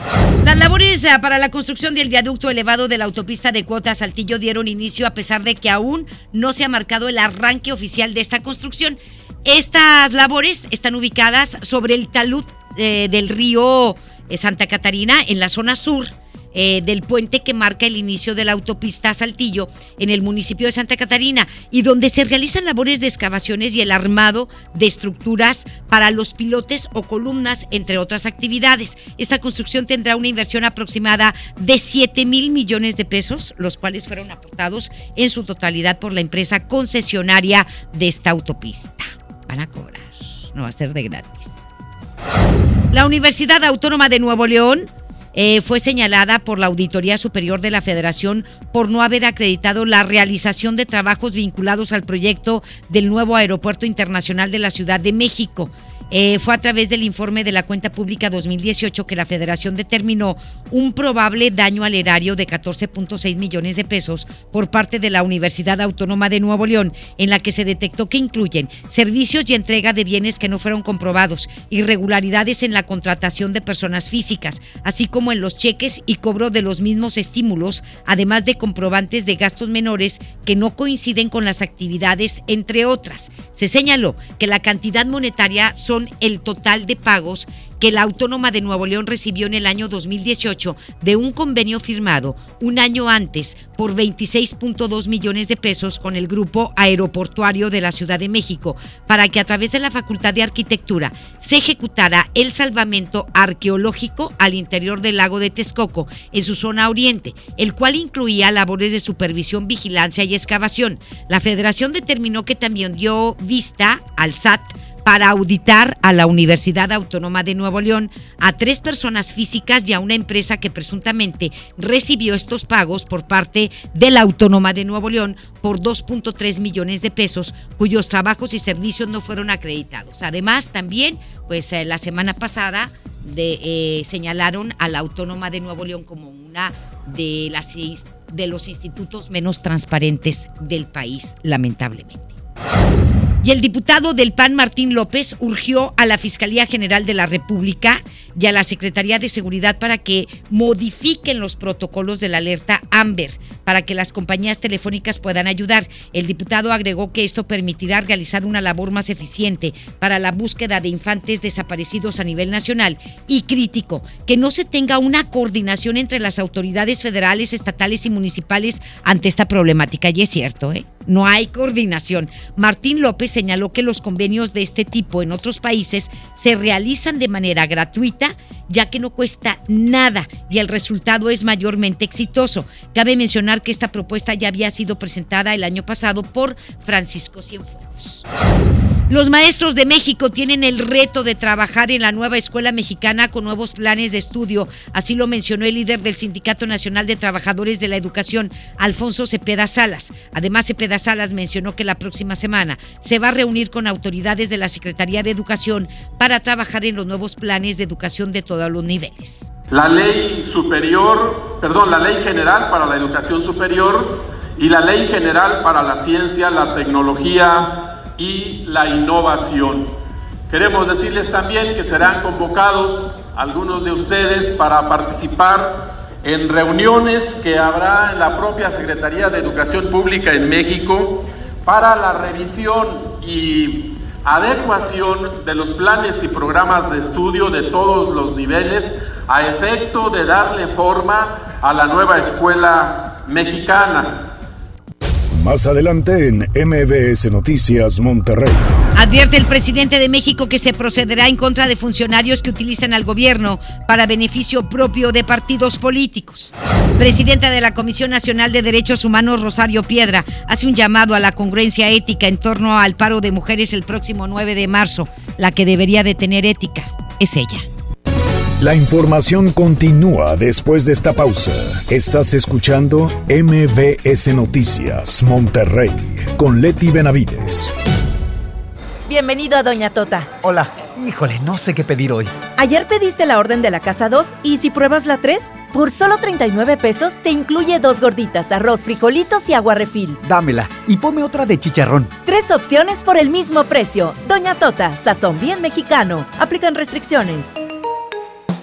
Las labores eh, para la construcción del viaducto elevado de la autopista de Cuota Saltillo dieron inicio a pesar de que aún no se ha marcado el arranque oficial de esta construcción. Estas labores están ubicadas sobre el talud eh, del río eh, Santa Catarina en la zona sur eh, del puente que marca el inicio de la autopista Saltillo en el municipio de Santa Catarina y donde se realizan labores de excavaciones y el armado de estructuras para los pilotes o columnas, entre otras actividades. Esta construcción tendrá una inversión aproximada de 7 mil millones de pesos, los cuales fueron aportados en su totalidad por la empresa concesionaria de esta autopista. Van a cobrar, no va a ser de gratis. La Universidad Autónoma de Nuevo León eh, fue señalada por la Auditoría Superior de la Federación por no haber acreditado la realización de trabajos vinculados al proyecto del nuevo Aeropuerto Internacional de la Ciudad de México. Eh, fue a través del informe de la cuenta pública 2018 que la federación determinó un probable daño al erario de 14.6 millones de pesos por parte de la Universidad Autónoma de Nuevo León, en la que se detectó que incluyen servicios y entrega de bienes que no fueron comprobados, irregularidades en la contratación de personas físicas, así como en los cheques y cobro de los mismos estímulos, además de comprobantes de gastos menores que no coinciden con las actividades, entre otras. Se señaló que la cantidad monetaria son el total de pagos que la Autónoma de Nuevo León recibió en el año 2018 de un convenio firmado un año antes por 26.2 millones de pesos con el Grupo Aeroportuario de la Ciudad de México para que a través de la Facultad de Arquitectura se ejecutara el salvamento arqueológico al interior del lago de Texcoco en su zona oriente, el cual incluía labores de supervisión, vigilancia y excavación. La federación determinó que también dio vista al SAT para auditar a la Universidad Autónoma de Nuevo León, a tres personas físicas y a una empresa que presuntamente recibió estos pagos por parte de la Autónoma de Nuevo León por 2.3 millones de pesos, cuyos trabajos y servicios no fueron acreditados. Además, también, pues eh, la semana pasada de, eh, señalaron a la Autónoma de Nuevo León como una de las de los institutos menos transparentes del país, lamentablemente. Y el diputado del PAN, Martín López, urgió a la Fiscalía General de la República y a la Secretaría de Seguridad para que modifiquen los protocolos de la alerta AMBER para que las compañías telefónicas puedan ayudar. El diputado agregó que esto permitirá realizar una labor más eficiente para la búsqueda de infantes desaparecidos a nivel nacional y crítico que no se tenga una coordinación entre las autoridades federales, estatales y municipales ante esta problemática. Y es cierto, ¿eh? no hay coordinación. Martín López señaló que los convenios de este tipo en otros países se realizan de manera gratuita, ya que no cuesta nada y el resultado es mayormente exitoso. Cabe mencionar que esta propuesta ya había sido presentada el año pasado por Francisco Cienfuegos. Los maestros de México tienen el reto de trabajar en la nueva escuela mexicana con nuevos planes de estudio. Así lo mencionó el líder del Sindicato Nacional de Trabajadores de la Educación, Alfonso Cepeda Salas. Además, Cepeda Salas mencionó que la próxima semana se va a reunir con autoridades de la Secretaría de Educación para trabajar en los nuevos planes de educación de todos los niveles. La ley superior, perdón, la ley general para la educación superior y la ley general para la ciencia, la tecnología, y la innovación. Queremos decirles también que serán convocados algunos de ustedes para participar en reuniones que habrá en la propia Secretaría de Educación Pública en México para la revisión y adecuación de los planes y programas de estudio de todos los niveles a efecto de darle forma a la nueva escuela mexicana. Más adelante en MBS Noticias Monterrey. Advierte el presidente de México que se procederá en contra de funcionarios que utilizan al gobierno para beneficio propio de partidos políticos. Presidenta de la Comisión Nacional de Derechos Humanos, Rosario Piedra, hace un llamado a la congruencia ética en torno al paro de mujeres el próximo 9 de marzo. La que debería de tener ética es ella. La información continúa después de esta pausa. Estás escuchando MBS Noticias Monterrey con Leti Benavides. Bienvenido a Doña Tota. Hola. Híjole, no sé qué pedir hoy. Ayer pediste la orden de la casa 2 y si pruebas la 3, por solo 39 pesos te incluye dos gorditas, arroz, frijolitos y agua refil. Dámela y ponme otra de chicharrón. Tres opciones por el mismo precio. Doña Tota, sazón bien mexicano. Aplican restricciones.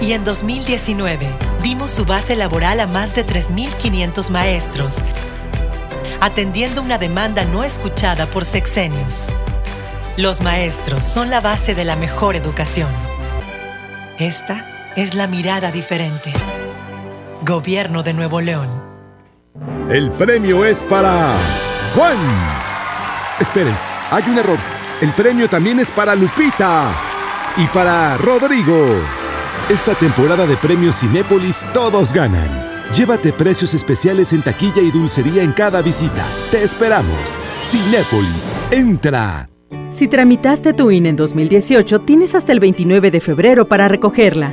y en 2019 dimos su base laboral a más de 3.500 maestros, atendiendo una demanda no escuchada por sexenios. Los maestros son la base de la mejor educación. Esta es la mirada diferente. Gobierno de Nuevo León. El premio es para Juan. Esperen, hay un error. El premio también es para Lupita y para Rodrigo. Esta temporada de premios Cinépolis todos ganan. Llévate precios especiales en taquilla y dulcería en cada visita. Te esperamos. Cinépolis, entra. Si tramitaste tu INE en 2018, tienes hasta el 29 de febrero para recogerla.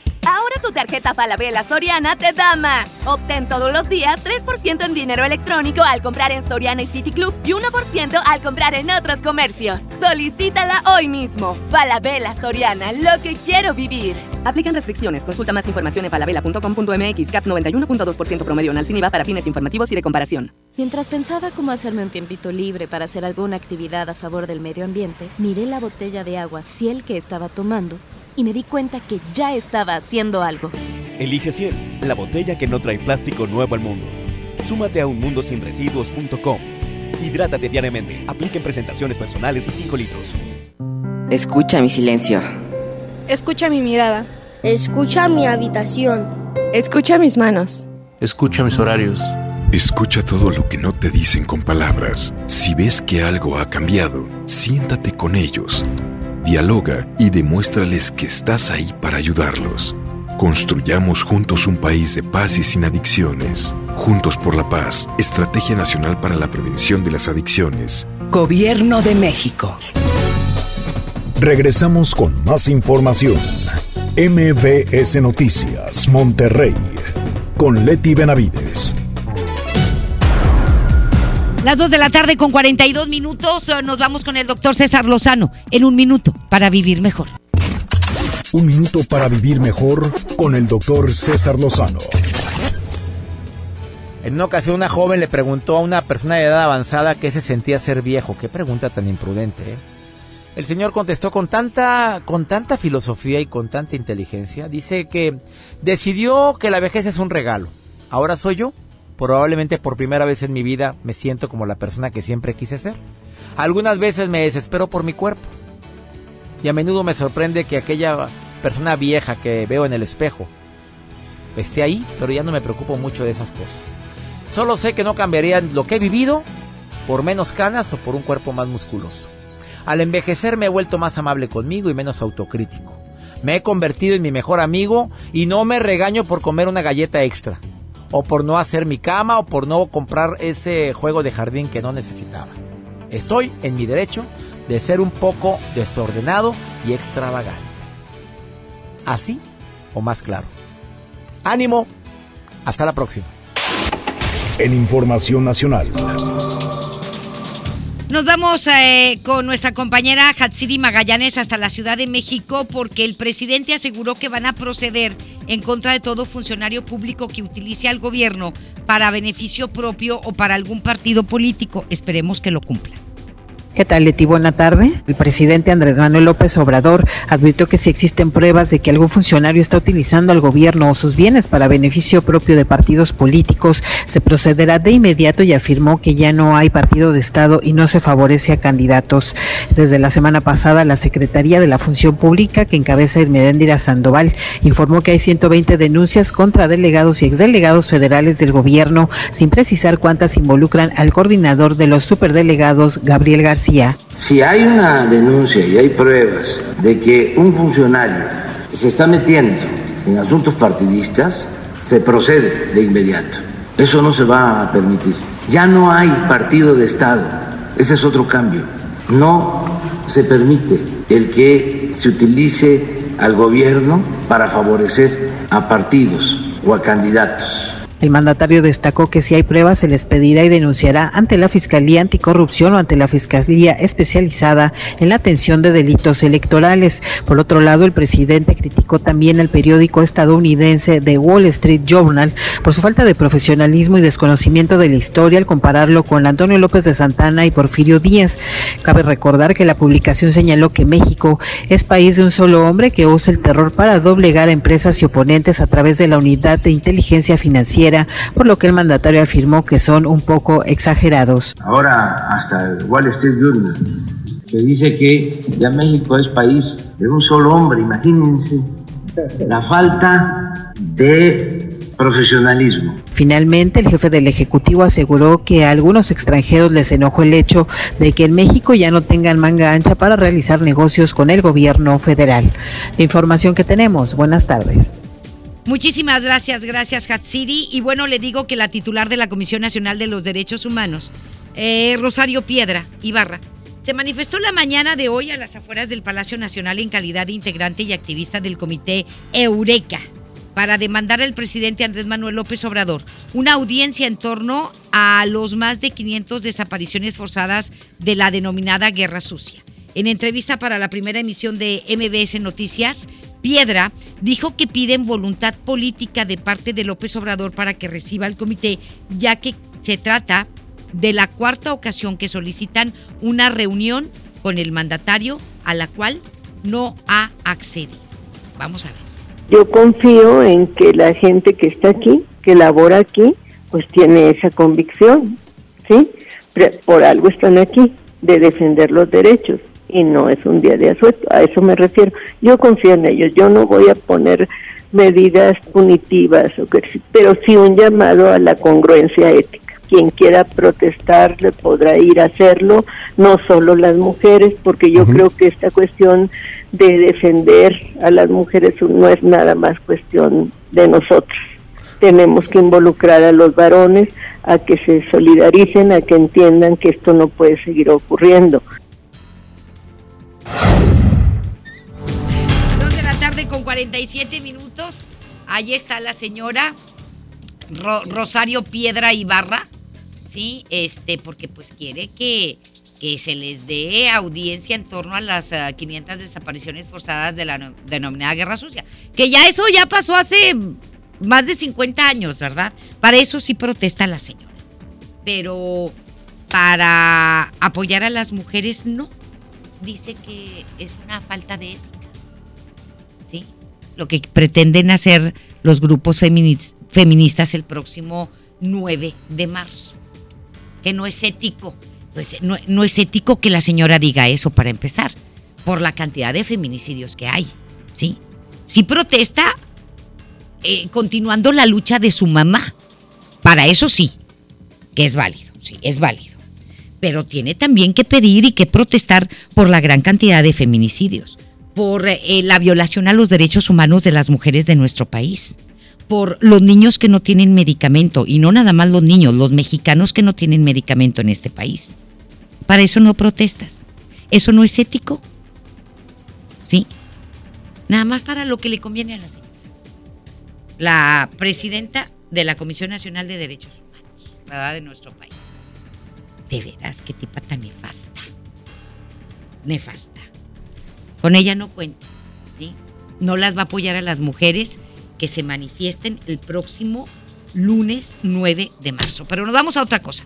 Tu tarjeta Falabella Soriana te da más. Obtén todos los días 3% en dinero electrónico al comprar en Soriana y City Club y 1% al comprar en otros comercios. Solicítala hoy mismo. Falabella Soriana, lo que quiero vivir. Aplican restricciones. Consulta más información en falabella.com.mx. CAP 91.2% promedio en sin IVA para fines informativos y de comparación. Mientras pensaba cómo hacerme un tiempito libre para hacer alguna actividad a favor del medio ambiente, miré la botella de agua Ciel que estaba tomando y me di cuenta que ya estaba haciendo algo. Elige Ciel, la botella que no trae plástico nuevo al mundo. Súmate a unmundosinresiduos.com. Hidrátate diariamente. Apliquen presentaciones personales y 5 litros. Escucha mi silencio. Escucha mi mirada. Escucha mi habitación. Escucha mis manos. Escucha mis horarios. Escucha todo lo que no te dicen con palabras. Si ves que algo ha cambiado, siéntate con ellos. Dialoga y demuéstrales que estás ahí para ayudarlos. Construyamos juntos un país de paz y sin adicciones. Juntos por la paz, Estrategia Nacional para la Prevención de las Adicciones. Gobierno de México. Regresamos con más información. MBS Noticias, Monterrey, con Leti Benavides. Las 2 de la tarde con 42 minutos eh, nos vamos con el doctor César Lozano en un minuto para vivir mejor. Un minuto para vivir mejor con el doctor César Lozano. En una ocasión una joven le preguntó a una persona de edad avanzada qué se sentía ser viejo. Qué pregunta tan imprudente. ¿eh? El señor contestó con tanta, con tanta filosofía y con tanta inteligencia. Dice que decidió que la vejez es un regalo. Ahora soy yo probablemente por primera vez en mi vida me siento como la persona que siempre quise ser. Algunas veces me desespero por mi cuerpo. Y a menudo me sorprende que aquella persona vieja que veo en el espejo esté ahí, pero ya no me preocupo mucho de esas cosas. Solo sé que no cambiaría lo que he vivido por menos canas o por un cuerpo más musculoso. Al envejecer me he vuelto más amable conmigo y menos autocrítico. Me he convertido en mi mejor amigo y no me regaño por comer una galleta extra o por no hacer mi cama o por no comprar ese juego de jardín que no necesitaba. Estoy en mi derecho de ser un poco desordenado y extravagante. Así o más claro. Ánimo. Hasta la próxima. En Información Nacional. Nos vamos eh, con nuestra compañera Hatsiri Magallanes hasta la Ciudad de México porque el presidente aseguró que van a proceder en contra de todo funcionario público que utilice al gobierno para beneficio propio o para algún partido político. Esperemos que lo cumpla. ¿Qué tal, Leti? Buena tarde. El presidente Andrés Manuel López Obrador advirtió que si existen pruebas de que algún funcionario está utilizando al gobierno o sus bienes para beneficio propio de partidos políticos, se procederá de inmediato y afirmó que ya no hay partido de Estado y no se favorece a candidatos. Desde la semana pasada, la Secretaría de la Función Pública, que encabeza Irmeréndira Sandoval, informó que hay 120 denuncias contra delegados y exdelegados federales del gobierno, sin precisar cuántas involucran al coordinador de los superdelegados, Gabriel García si hay una denuncia y hay pruebas de que un funcionario se está metiendo en asuntos partidistas, se procede de inmediato. Eso no se va a permitir. Ya no hay partido de Estado. Ese es otro cambio. No se permite el que se utilice al gobierno para favorecer a partidos o a candidatos. El mandatario destacó que si hay pruebas se les pedirá y denunciará ante la Fiscalía Anticorrupción o ante la Fiscalía especializada en la atención de delitos electorales. Por otro lado, el presidente criticó también el periódico estadounidense The Wall Street Journal por su falta de profesionalismo y desconocimiento de la historia al compararlo con Antonio López de Santana y Porfirio Díaz. Cabe recordar que la publicación señaló que México es país de un solo hombre que usa el terror para doblegar a empresas y oponentes a través de la unidad de inteligencia financiera por lo que el mandatario afirmó que son un poco exagerados. Ahora hasta el Wall Street Journal, que dice que ya México es país de un solo hombre, imagínense la falta de profesionalismo. Finalmente, el jefe del Ejecutivo aseguró que a algunos extranjeros les enojó el hecho de que en México ya no tengan manga ancha para realizar negocios con el gobierno federal. La información que tenemos. Buenas tardes. Muchísimas gracias, gracias Hatsiri. Y bueno, le digo que la titular de la Comisión Nacional de los Derechos Humanos, eh, Rosario Piedra Ibarra, se manifestó la mañana de hoy a las afueras del Palacio Nacional en calidad de integrante y activista del comité Eureka para demandar al presidente Andrés Manuel López Obrador una audiencia en torno a los más de 500 desapariciones forzadas de la denominada Guerra Sucia. En entrevista para la primera emisión de MBS Noticias, Piedra dijo que piden voluntad política de parte de López Obrador para que reciba el comité, ya que se trata de la cuarta ocasión que solicitan una reunión con el mandatario a la cual no ha accedido. Vamos a ver. Yo confío en que la gente que está aquí, que labora aquí, pues tiene esa convicción, ¿sí? Por algo están aquí, de defender los derechos y no es un día de asueto, a eso me refiero. Yo confío en ellos, yo no voy a poner medidas punitivas, pero sí un llamado a la congruencia ética. Quien quiera protestar le podrá ir a hacerlo, no solo las mujeres, porque yo creo que esta cuestión de defender a las mujeres no es nada más cuestión de nosotros. Tenemos que involucrar a los varones a que se solidaricen, a que entiendan que esto no puede seguir ocurriendo. 47 minutos. Ahí está la señora Rosario Piedra Ibarra, ¿sí? Este, porque pues quiere que, que se les dé audiencia en torno a las 500 ah, desapariciones forzadas de la denominada Guerra Sucia. Que ya eso ya pasó hace más de 50 años, ¿verdad? Para eso sí protesta la señora. Pero para apoyar a las mujeres no dice que es una falta de. Lo que pretenden hacer los grupos feministas el próximo 9 de marzo. Que no es ético. No, es ético que la señora diga eso para empezar, por la cantidad de feminicidios que hay. ¿Sí? Sí protesta eh, continuando la lucha de su mamá. Para eso sí, que es válido, sí, es válido pero tiene también que pedir y que protestar por la gran cantidad de feminicidios, por eh, la violación a los derechos humanos de las mujeres de nuestro país, por los niños que no tienen medicamento, y no nada más los niños, los mexicanos que no tienen medicamento en este país. Para eso no protestas. ¿Eso no es ético? ¿Sí? Nada más para lo que le conviene a la señora. La presidenta de la Comisión Nacional de Derechos Humanos, ¿verdad? De nuestro país. De veras, qué tipa tan nefasta. Nefasta. Con ella no cuenta, ¿sí? No las va a apoyar a las mujeres que se manifiesten el próximo lunes 9 de marzo. Pero nos vamos a otra cosa.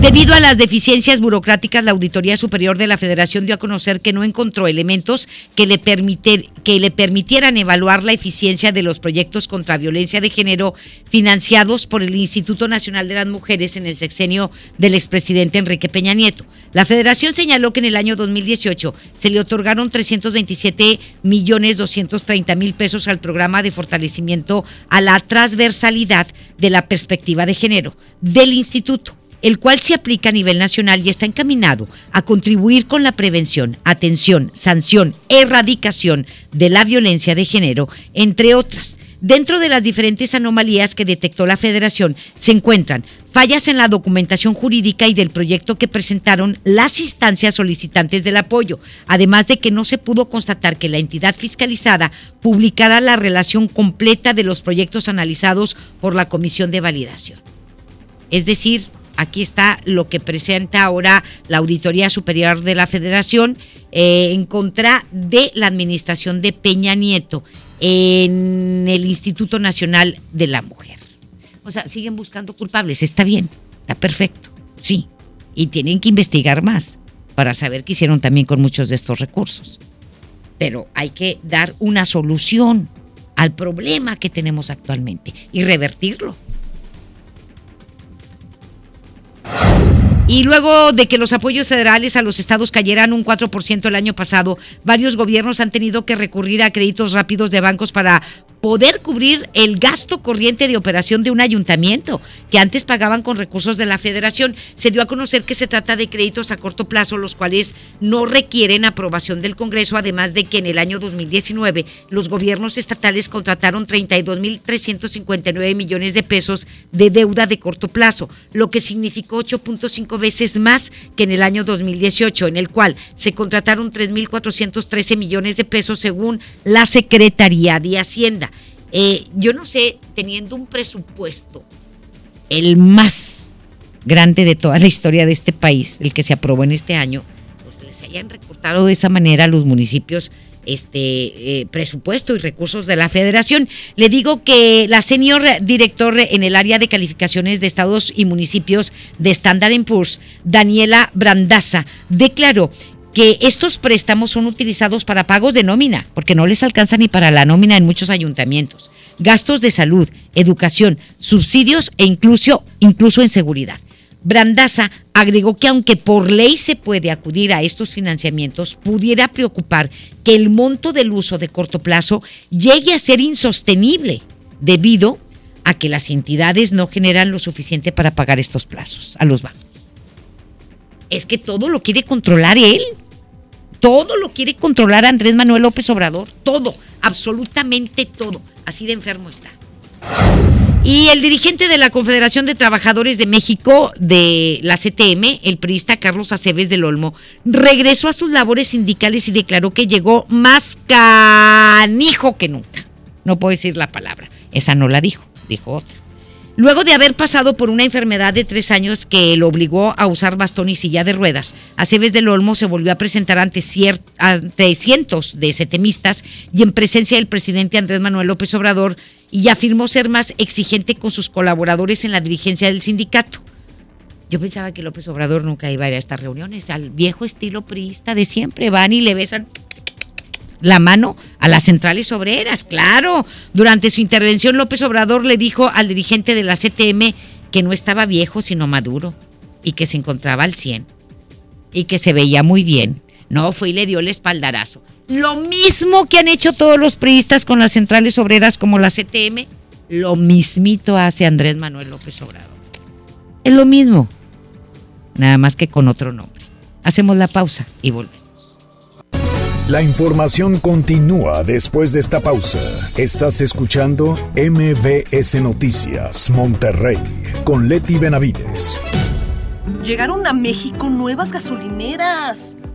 Debido a las deficiencias burocráticas, la Auditoría Superior de la Federación dio a conocer que no encontró elementos que le, que le permitieran evaluar la eficiencia de los proyectos contra violencia de género financiados por el Instituto Nacional de las Mujeres en el sexenio del expresidente Enrique Peña Nieto. La Federación señaló que en el año 2018 se le otorgaron 327 millones 230 mil pesos al programa de fortalecimiento a la transversalidad de de la perspectiva de género del instituto, el cual se aplica a nivel nacional y está encaminado a contribuir con la prevención, atención, sanción, erradicación de la violencia de género, entre otras. Dentro de las diferentes anomalías que detectó la federación se encuentran fallas en la documentación jurídica y del proyecto que presentaron las instancias solicitantes del apoyo, además de que no se pudo constatar que la entidad fiscalizada publicara la relación completa de los proyectos analizados por la Comisión de Validación. Es decir, aquí está lo que presenta ahora la Auditoría Superior de la Federación eh, en contra de la administración de Peña Nieto en el Instituto Nacional de la Mujer. O sea, siguen buscando culpables, está bien, está perfecto, sí, y tienen que investigar más para saber qué hicieron también con muchos de estos recursos. Pero hay que dar una solución al problema que tenemos actualmente y revertirlo. Y luego de que los apoyos federales a los estados cayeran un 4% el año pasado, varios gobiernos han tenido que recurrir a créditos rápidos de bancos para poder cubrir el gasto corriente de operación de un ayuntamiento, que antes pagaban con recursos de la federación. Se dio a conocer que se trata de créditos a corto plazo, los cuales no requieren aprobación del Congreso, además de que en el año 2019 los gobiernos estatales contrataron 32.359 millones de pesos de deuda de corto plazo, lo que significó 8.5 veces más que en el año 2018, en el cual se contrataron 3.413 millones de pesos según la Secretaría de Hacienda. Eh, yo no sé, teniendo un presupuesto, el más grande de toda la historia de este país, el que se aprobó en este año, pues les hayan recortado de esa manera a los municipios este eh, presupuesto y recursos de la federación. Le digo que la senior director en el área de calificaciones de estados y municipios de Standard Poor's, Daniela Brandaza, declaró que estos préstamos son utilizados para pagos de nómina, porque no les alcanza ni para la nómina en muchos ayuntamientos, gastos de salud, educación, subsidios e incluso, incluso en seguridad. Brandaza agregó que aunque por ley se puede acudir a estos financiamientos, pudiera preocupar que el monto del uso de corto plazo llegue a ser insostenible debido a que las entidades no generan lo suficiente para pagar estos plazos a los bancos. Es que todo lo quiere controlar él. Todo lo quiere controlar Andrés Manuel López Obrador. Todo, absolutamente todo. Así de enfermo está. Y el dirigente de la Confederación de Trabajadores de México, de la CTM, el priista Carlos Aceves del Olmo, regresó a sus labores sindicales y declaró que llegó más canijo que nunca. No puedo decir la palabra, esa no la dijo, dijo otra. Luego de haber pasado por una enfermedad de tres años que lo obligó a usar bastón y silla de ruedas, Aceves del Olmo se volvió a presentar ante, ante cientos de setemistas y en presencia del presidente Andrés Manuel López Obrador y afirmó ser más exigente con sus colaboradores en la dirigencia del sindicato. Yo pensaba que López Obrador nunca iba a ir a estas reuniones, al viejo estilo priista de siempre, van y le besan la mano a las centrales obreras, claro. Durante su intervención, López Obrador le dijo al dirigente de la CTM que no estaba viejo, sino maduro, y que se encontraba al 100, y que se veía muy bien. No, fue y le dio el espaldarazo. Lo mismo que han hecho todos los priistas con las centrales obreras como la CTM, lo mismito hace Andrés Manuel López Obrador. Es lo mismo, nada más que con otro nombre. Hacemos la pausa y volvemos. La información continúa después de esta pausa. Estás escuchando MBS Noticias Monterrey con Leti Benavides. Llegaron a México nuevas gasolineras.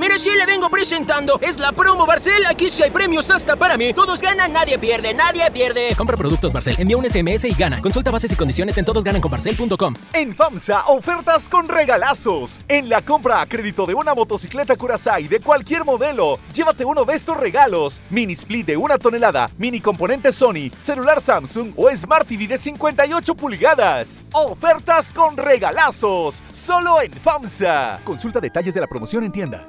Mire, sí le vengo presentando. Es la promo Barcel. Aquí sí hay premios hasta para mí. Todos ganan, nadie pierde, nadie pierde. Compra productos Barcel, envía un SMS y gana. Consulta bases y condiciones en todosgananconbarcel.com. En FAMSA, ofertas con regalazos. En la compra a crédito de una motocicleta Curaçao de cualquier modelo, llévate uno de estos regalos. Mini split de una tonelada, mini componente Sony, celular Samsung o Smart TV de 58 pulgadas. Ofertas con regalazos. Solo en FAMSA. Consulta detalles de la promoción en tienda.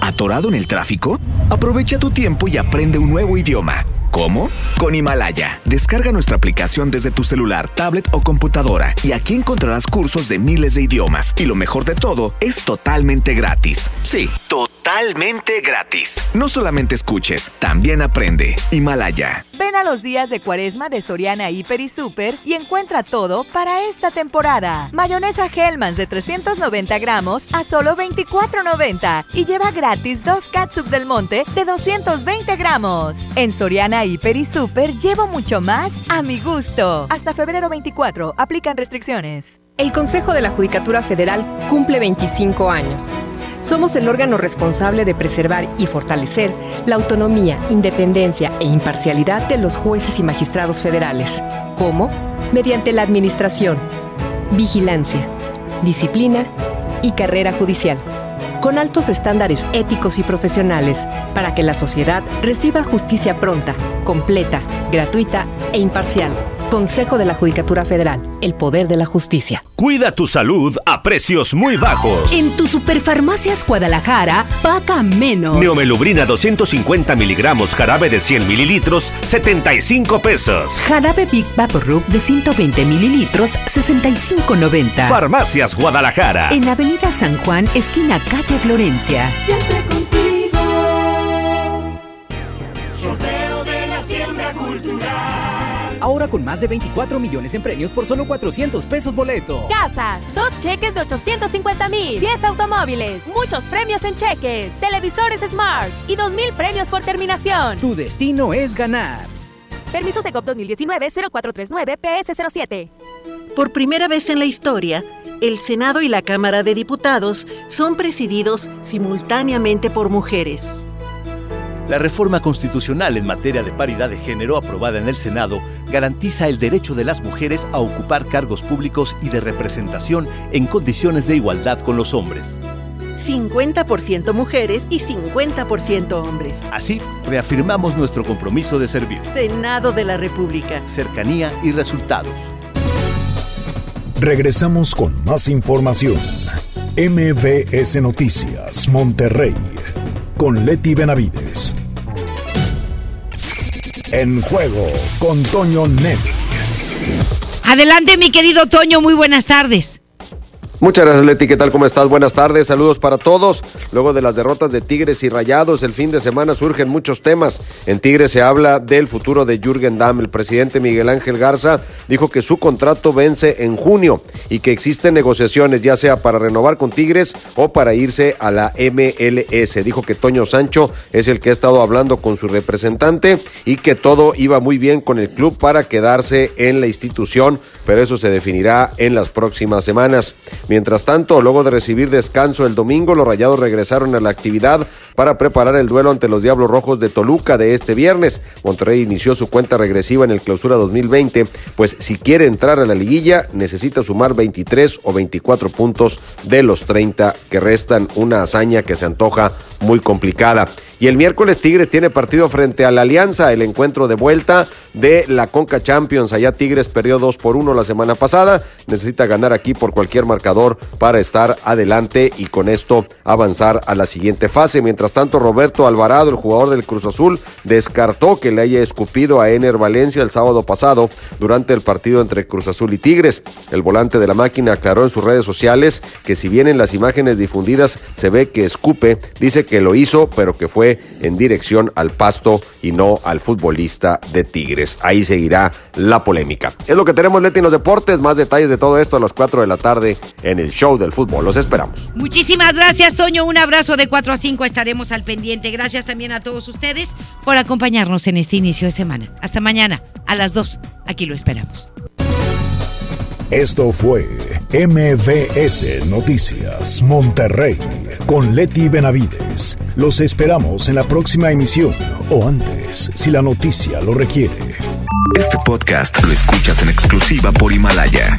¿Atorado en el tráfico? Aprovecha tu tiempo y aprende un nuevo idioma. ¿Cómo? Con Himalaya. Descarga nuestra aplicación desde tu celular, tablet o computadora y aquí encontrarás cursos de miles de idiomas. Y lo mejor de todo, es totalmente gratis. Sí, totalmente gratis. No solamente escuches, también aprende. Himalaya. Ven a los días de cuaresma de Soriana Hiper y Super y encuentra todo para esta temporada. Mayonesa Hellmann's de 390 gramos a solo 24.90 y lleva gratis dos catsup del monte de 220 gramos. En Soriana Hiper y Super llevo mucho más a mi gusto. Hasta febrero 24, aplican restricciones. El Consejo de la Judicatura Federal cumple 25 años. Somos el órgano responsable de preservar y fortalecer la autonomía, independencia e imparcialidad de los jueces y magistrados federales. ¿Cómo? Mediante la administración, vigilancia, disciplina y carrera judicial con altos estándares éticos y profesionales para que la sociedad reciba justicia pronta, completa, gratuita e imparcial. Consejo de la Judicatura Federal, el poder de la justicia. Cuida tu salud a precios muy bajos. En tu Superfarmacias Guadalajara, paga menos. Neomelubrina 250 miligramos, jarabe de 100 mililitros, 75 pesos. Jarabe Big Vapor Rub de 120 mililitros, 65.90. Farmacias Guadalajara. En Avenida San Juan, esquina calle Florencia. Siempre contigo. Ahora con más de 24 millones en premios por solo 400 pesos boleto. Casas, dos cheques de 850 mil, 10 automóviles, muchos premios en cheques, televisores Smart y 2 mil premios por terminación. Tu destino es ganar. Permiso Secop 2019-0439-PS07. Por primera vez en la historia, el Senado y la Cámara de Diputados son presididos simultáneamente por mujeres. La reforma constitucional en materia de paridad de género aprobada en el Senado garantiza el derecho de las mujeres a ocupar cargos públicos y de representación en condiciones de igualdad con los hombres. 50% mujeres y 50% hombres. Así, reafirmamos nuestro compromiso de servir. Senado de la República. Cercanía y resultados. Regresamos con más información. MBS Noticias, Monterrey, con Leti Benavides. En juego con Toño Net. Adelante, mi querido Toño, muy buenas tardes. Muchas gracias, Leti. ¿Qué tal? ¿Cómo estás? Buenas tardes. Saludos para todos. Luego de las derrotas de Tigres y Rayados, el fin de semana surgen muchos temas. En Tigres se habla del futuro de Jürgen Damm. El presidente Miguel Ángel Garza dijo que su contrato vence en junio y que existen negociaciones, ya sea para renovar con Tigres o para irse a la MLS. Dijo que Toño Sancho es el que ha estado hablando con su representante y que todo iba muy bien con el club para quedarse en la institución, pero eso se definirá en las próximas semanas. Mientras tanto, luego de recibir descanso el domingo, los Rayados regresaron a la actividad para preparar el duelo ante los Diablos Rojos de Toluca de este viernes. Monterrey inició su cuenta regresiva en el clausura 2020, pues si quiere entrar a la liguilla necesita sumar 23 o 24 puntos de los 30 que restan, una hazaña que se antoja muy complicada. Y el miércoles Tigres tiene partido frente a la Alianza, el encuentro de vuelta de la Conca Champions. Allá Tigres perdió 2 por 1 la semana pasada. Necesita ganar aquí por cualquier marcador para estar adelante y con esto avanzar a la siguiente fase. Mientras tanto, Roberto Alvarado, el jugador del Cruz Azul, descartó que le haya escupido a Ener Valencia el sábado pasado durante el partido entre Cruz Azul y Tigres. El volante de la máquina aclaró en sus redes sociales que si bien en las imágenes difundidas se ve que escupe, dice que lo hizo, pero que fue en dirección al pasto y no al futbolista de Tigres. Ahí seguirá la polémica. Es lo que tenemos, Leti, en los deportes. Más detalles de todo esto a las 4 de la tarde en el show del fútbol. Los esperamos. Muchísimas gracias, Toño. Un abrazo de 4 a 5. Estaremos al pendiente. Gracias también a todos ustedes por acompañarnos en este inicio de semana. Hasta mañana a las 2. Aquí lo esperamos. Esto fue MVS Noticias Monterrey con Leti Benavides. Los esperamos en la próxima emisión o antes, si la noticia lo requiere. Este podcast lo escuchas en exclusiva por Himalaya.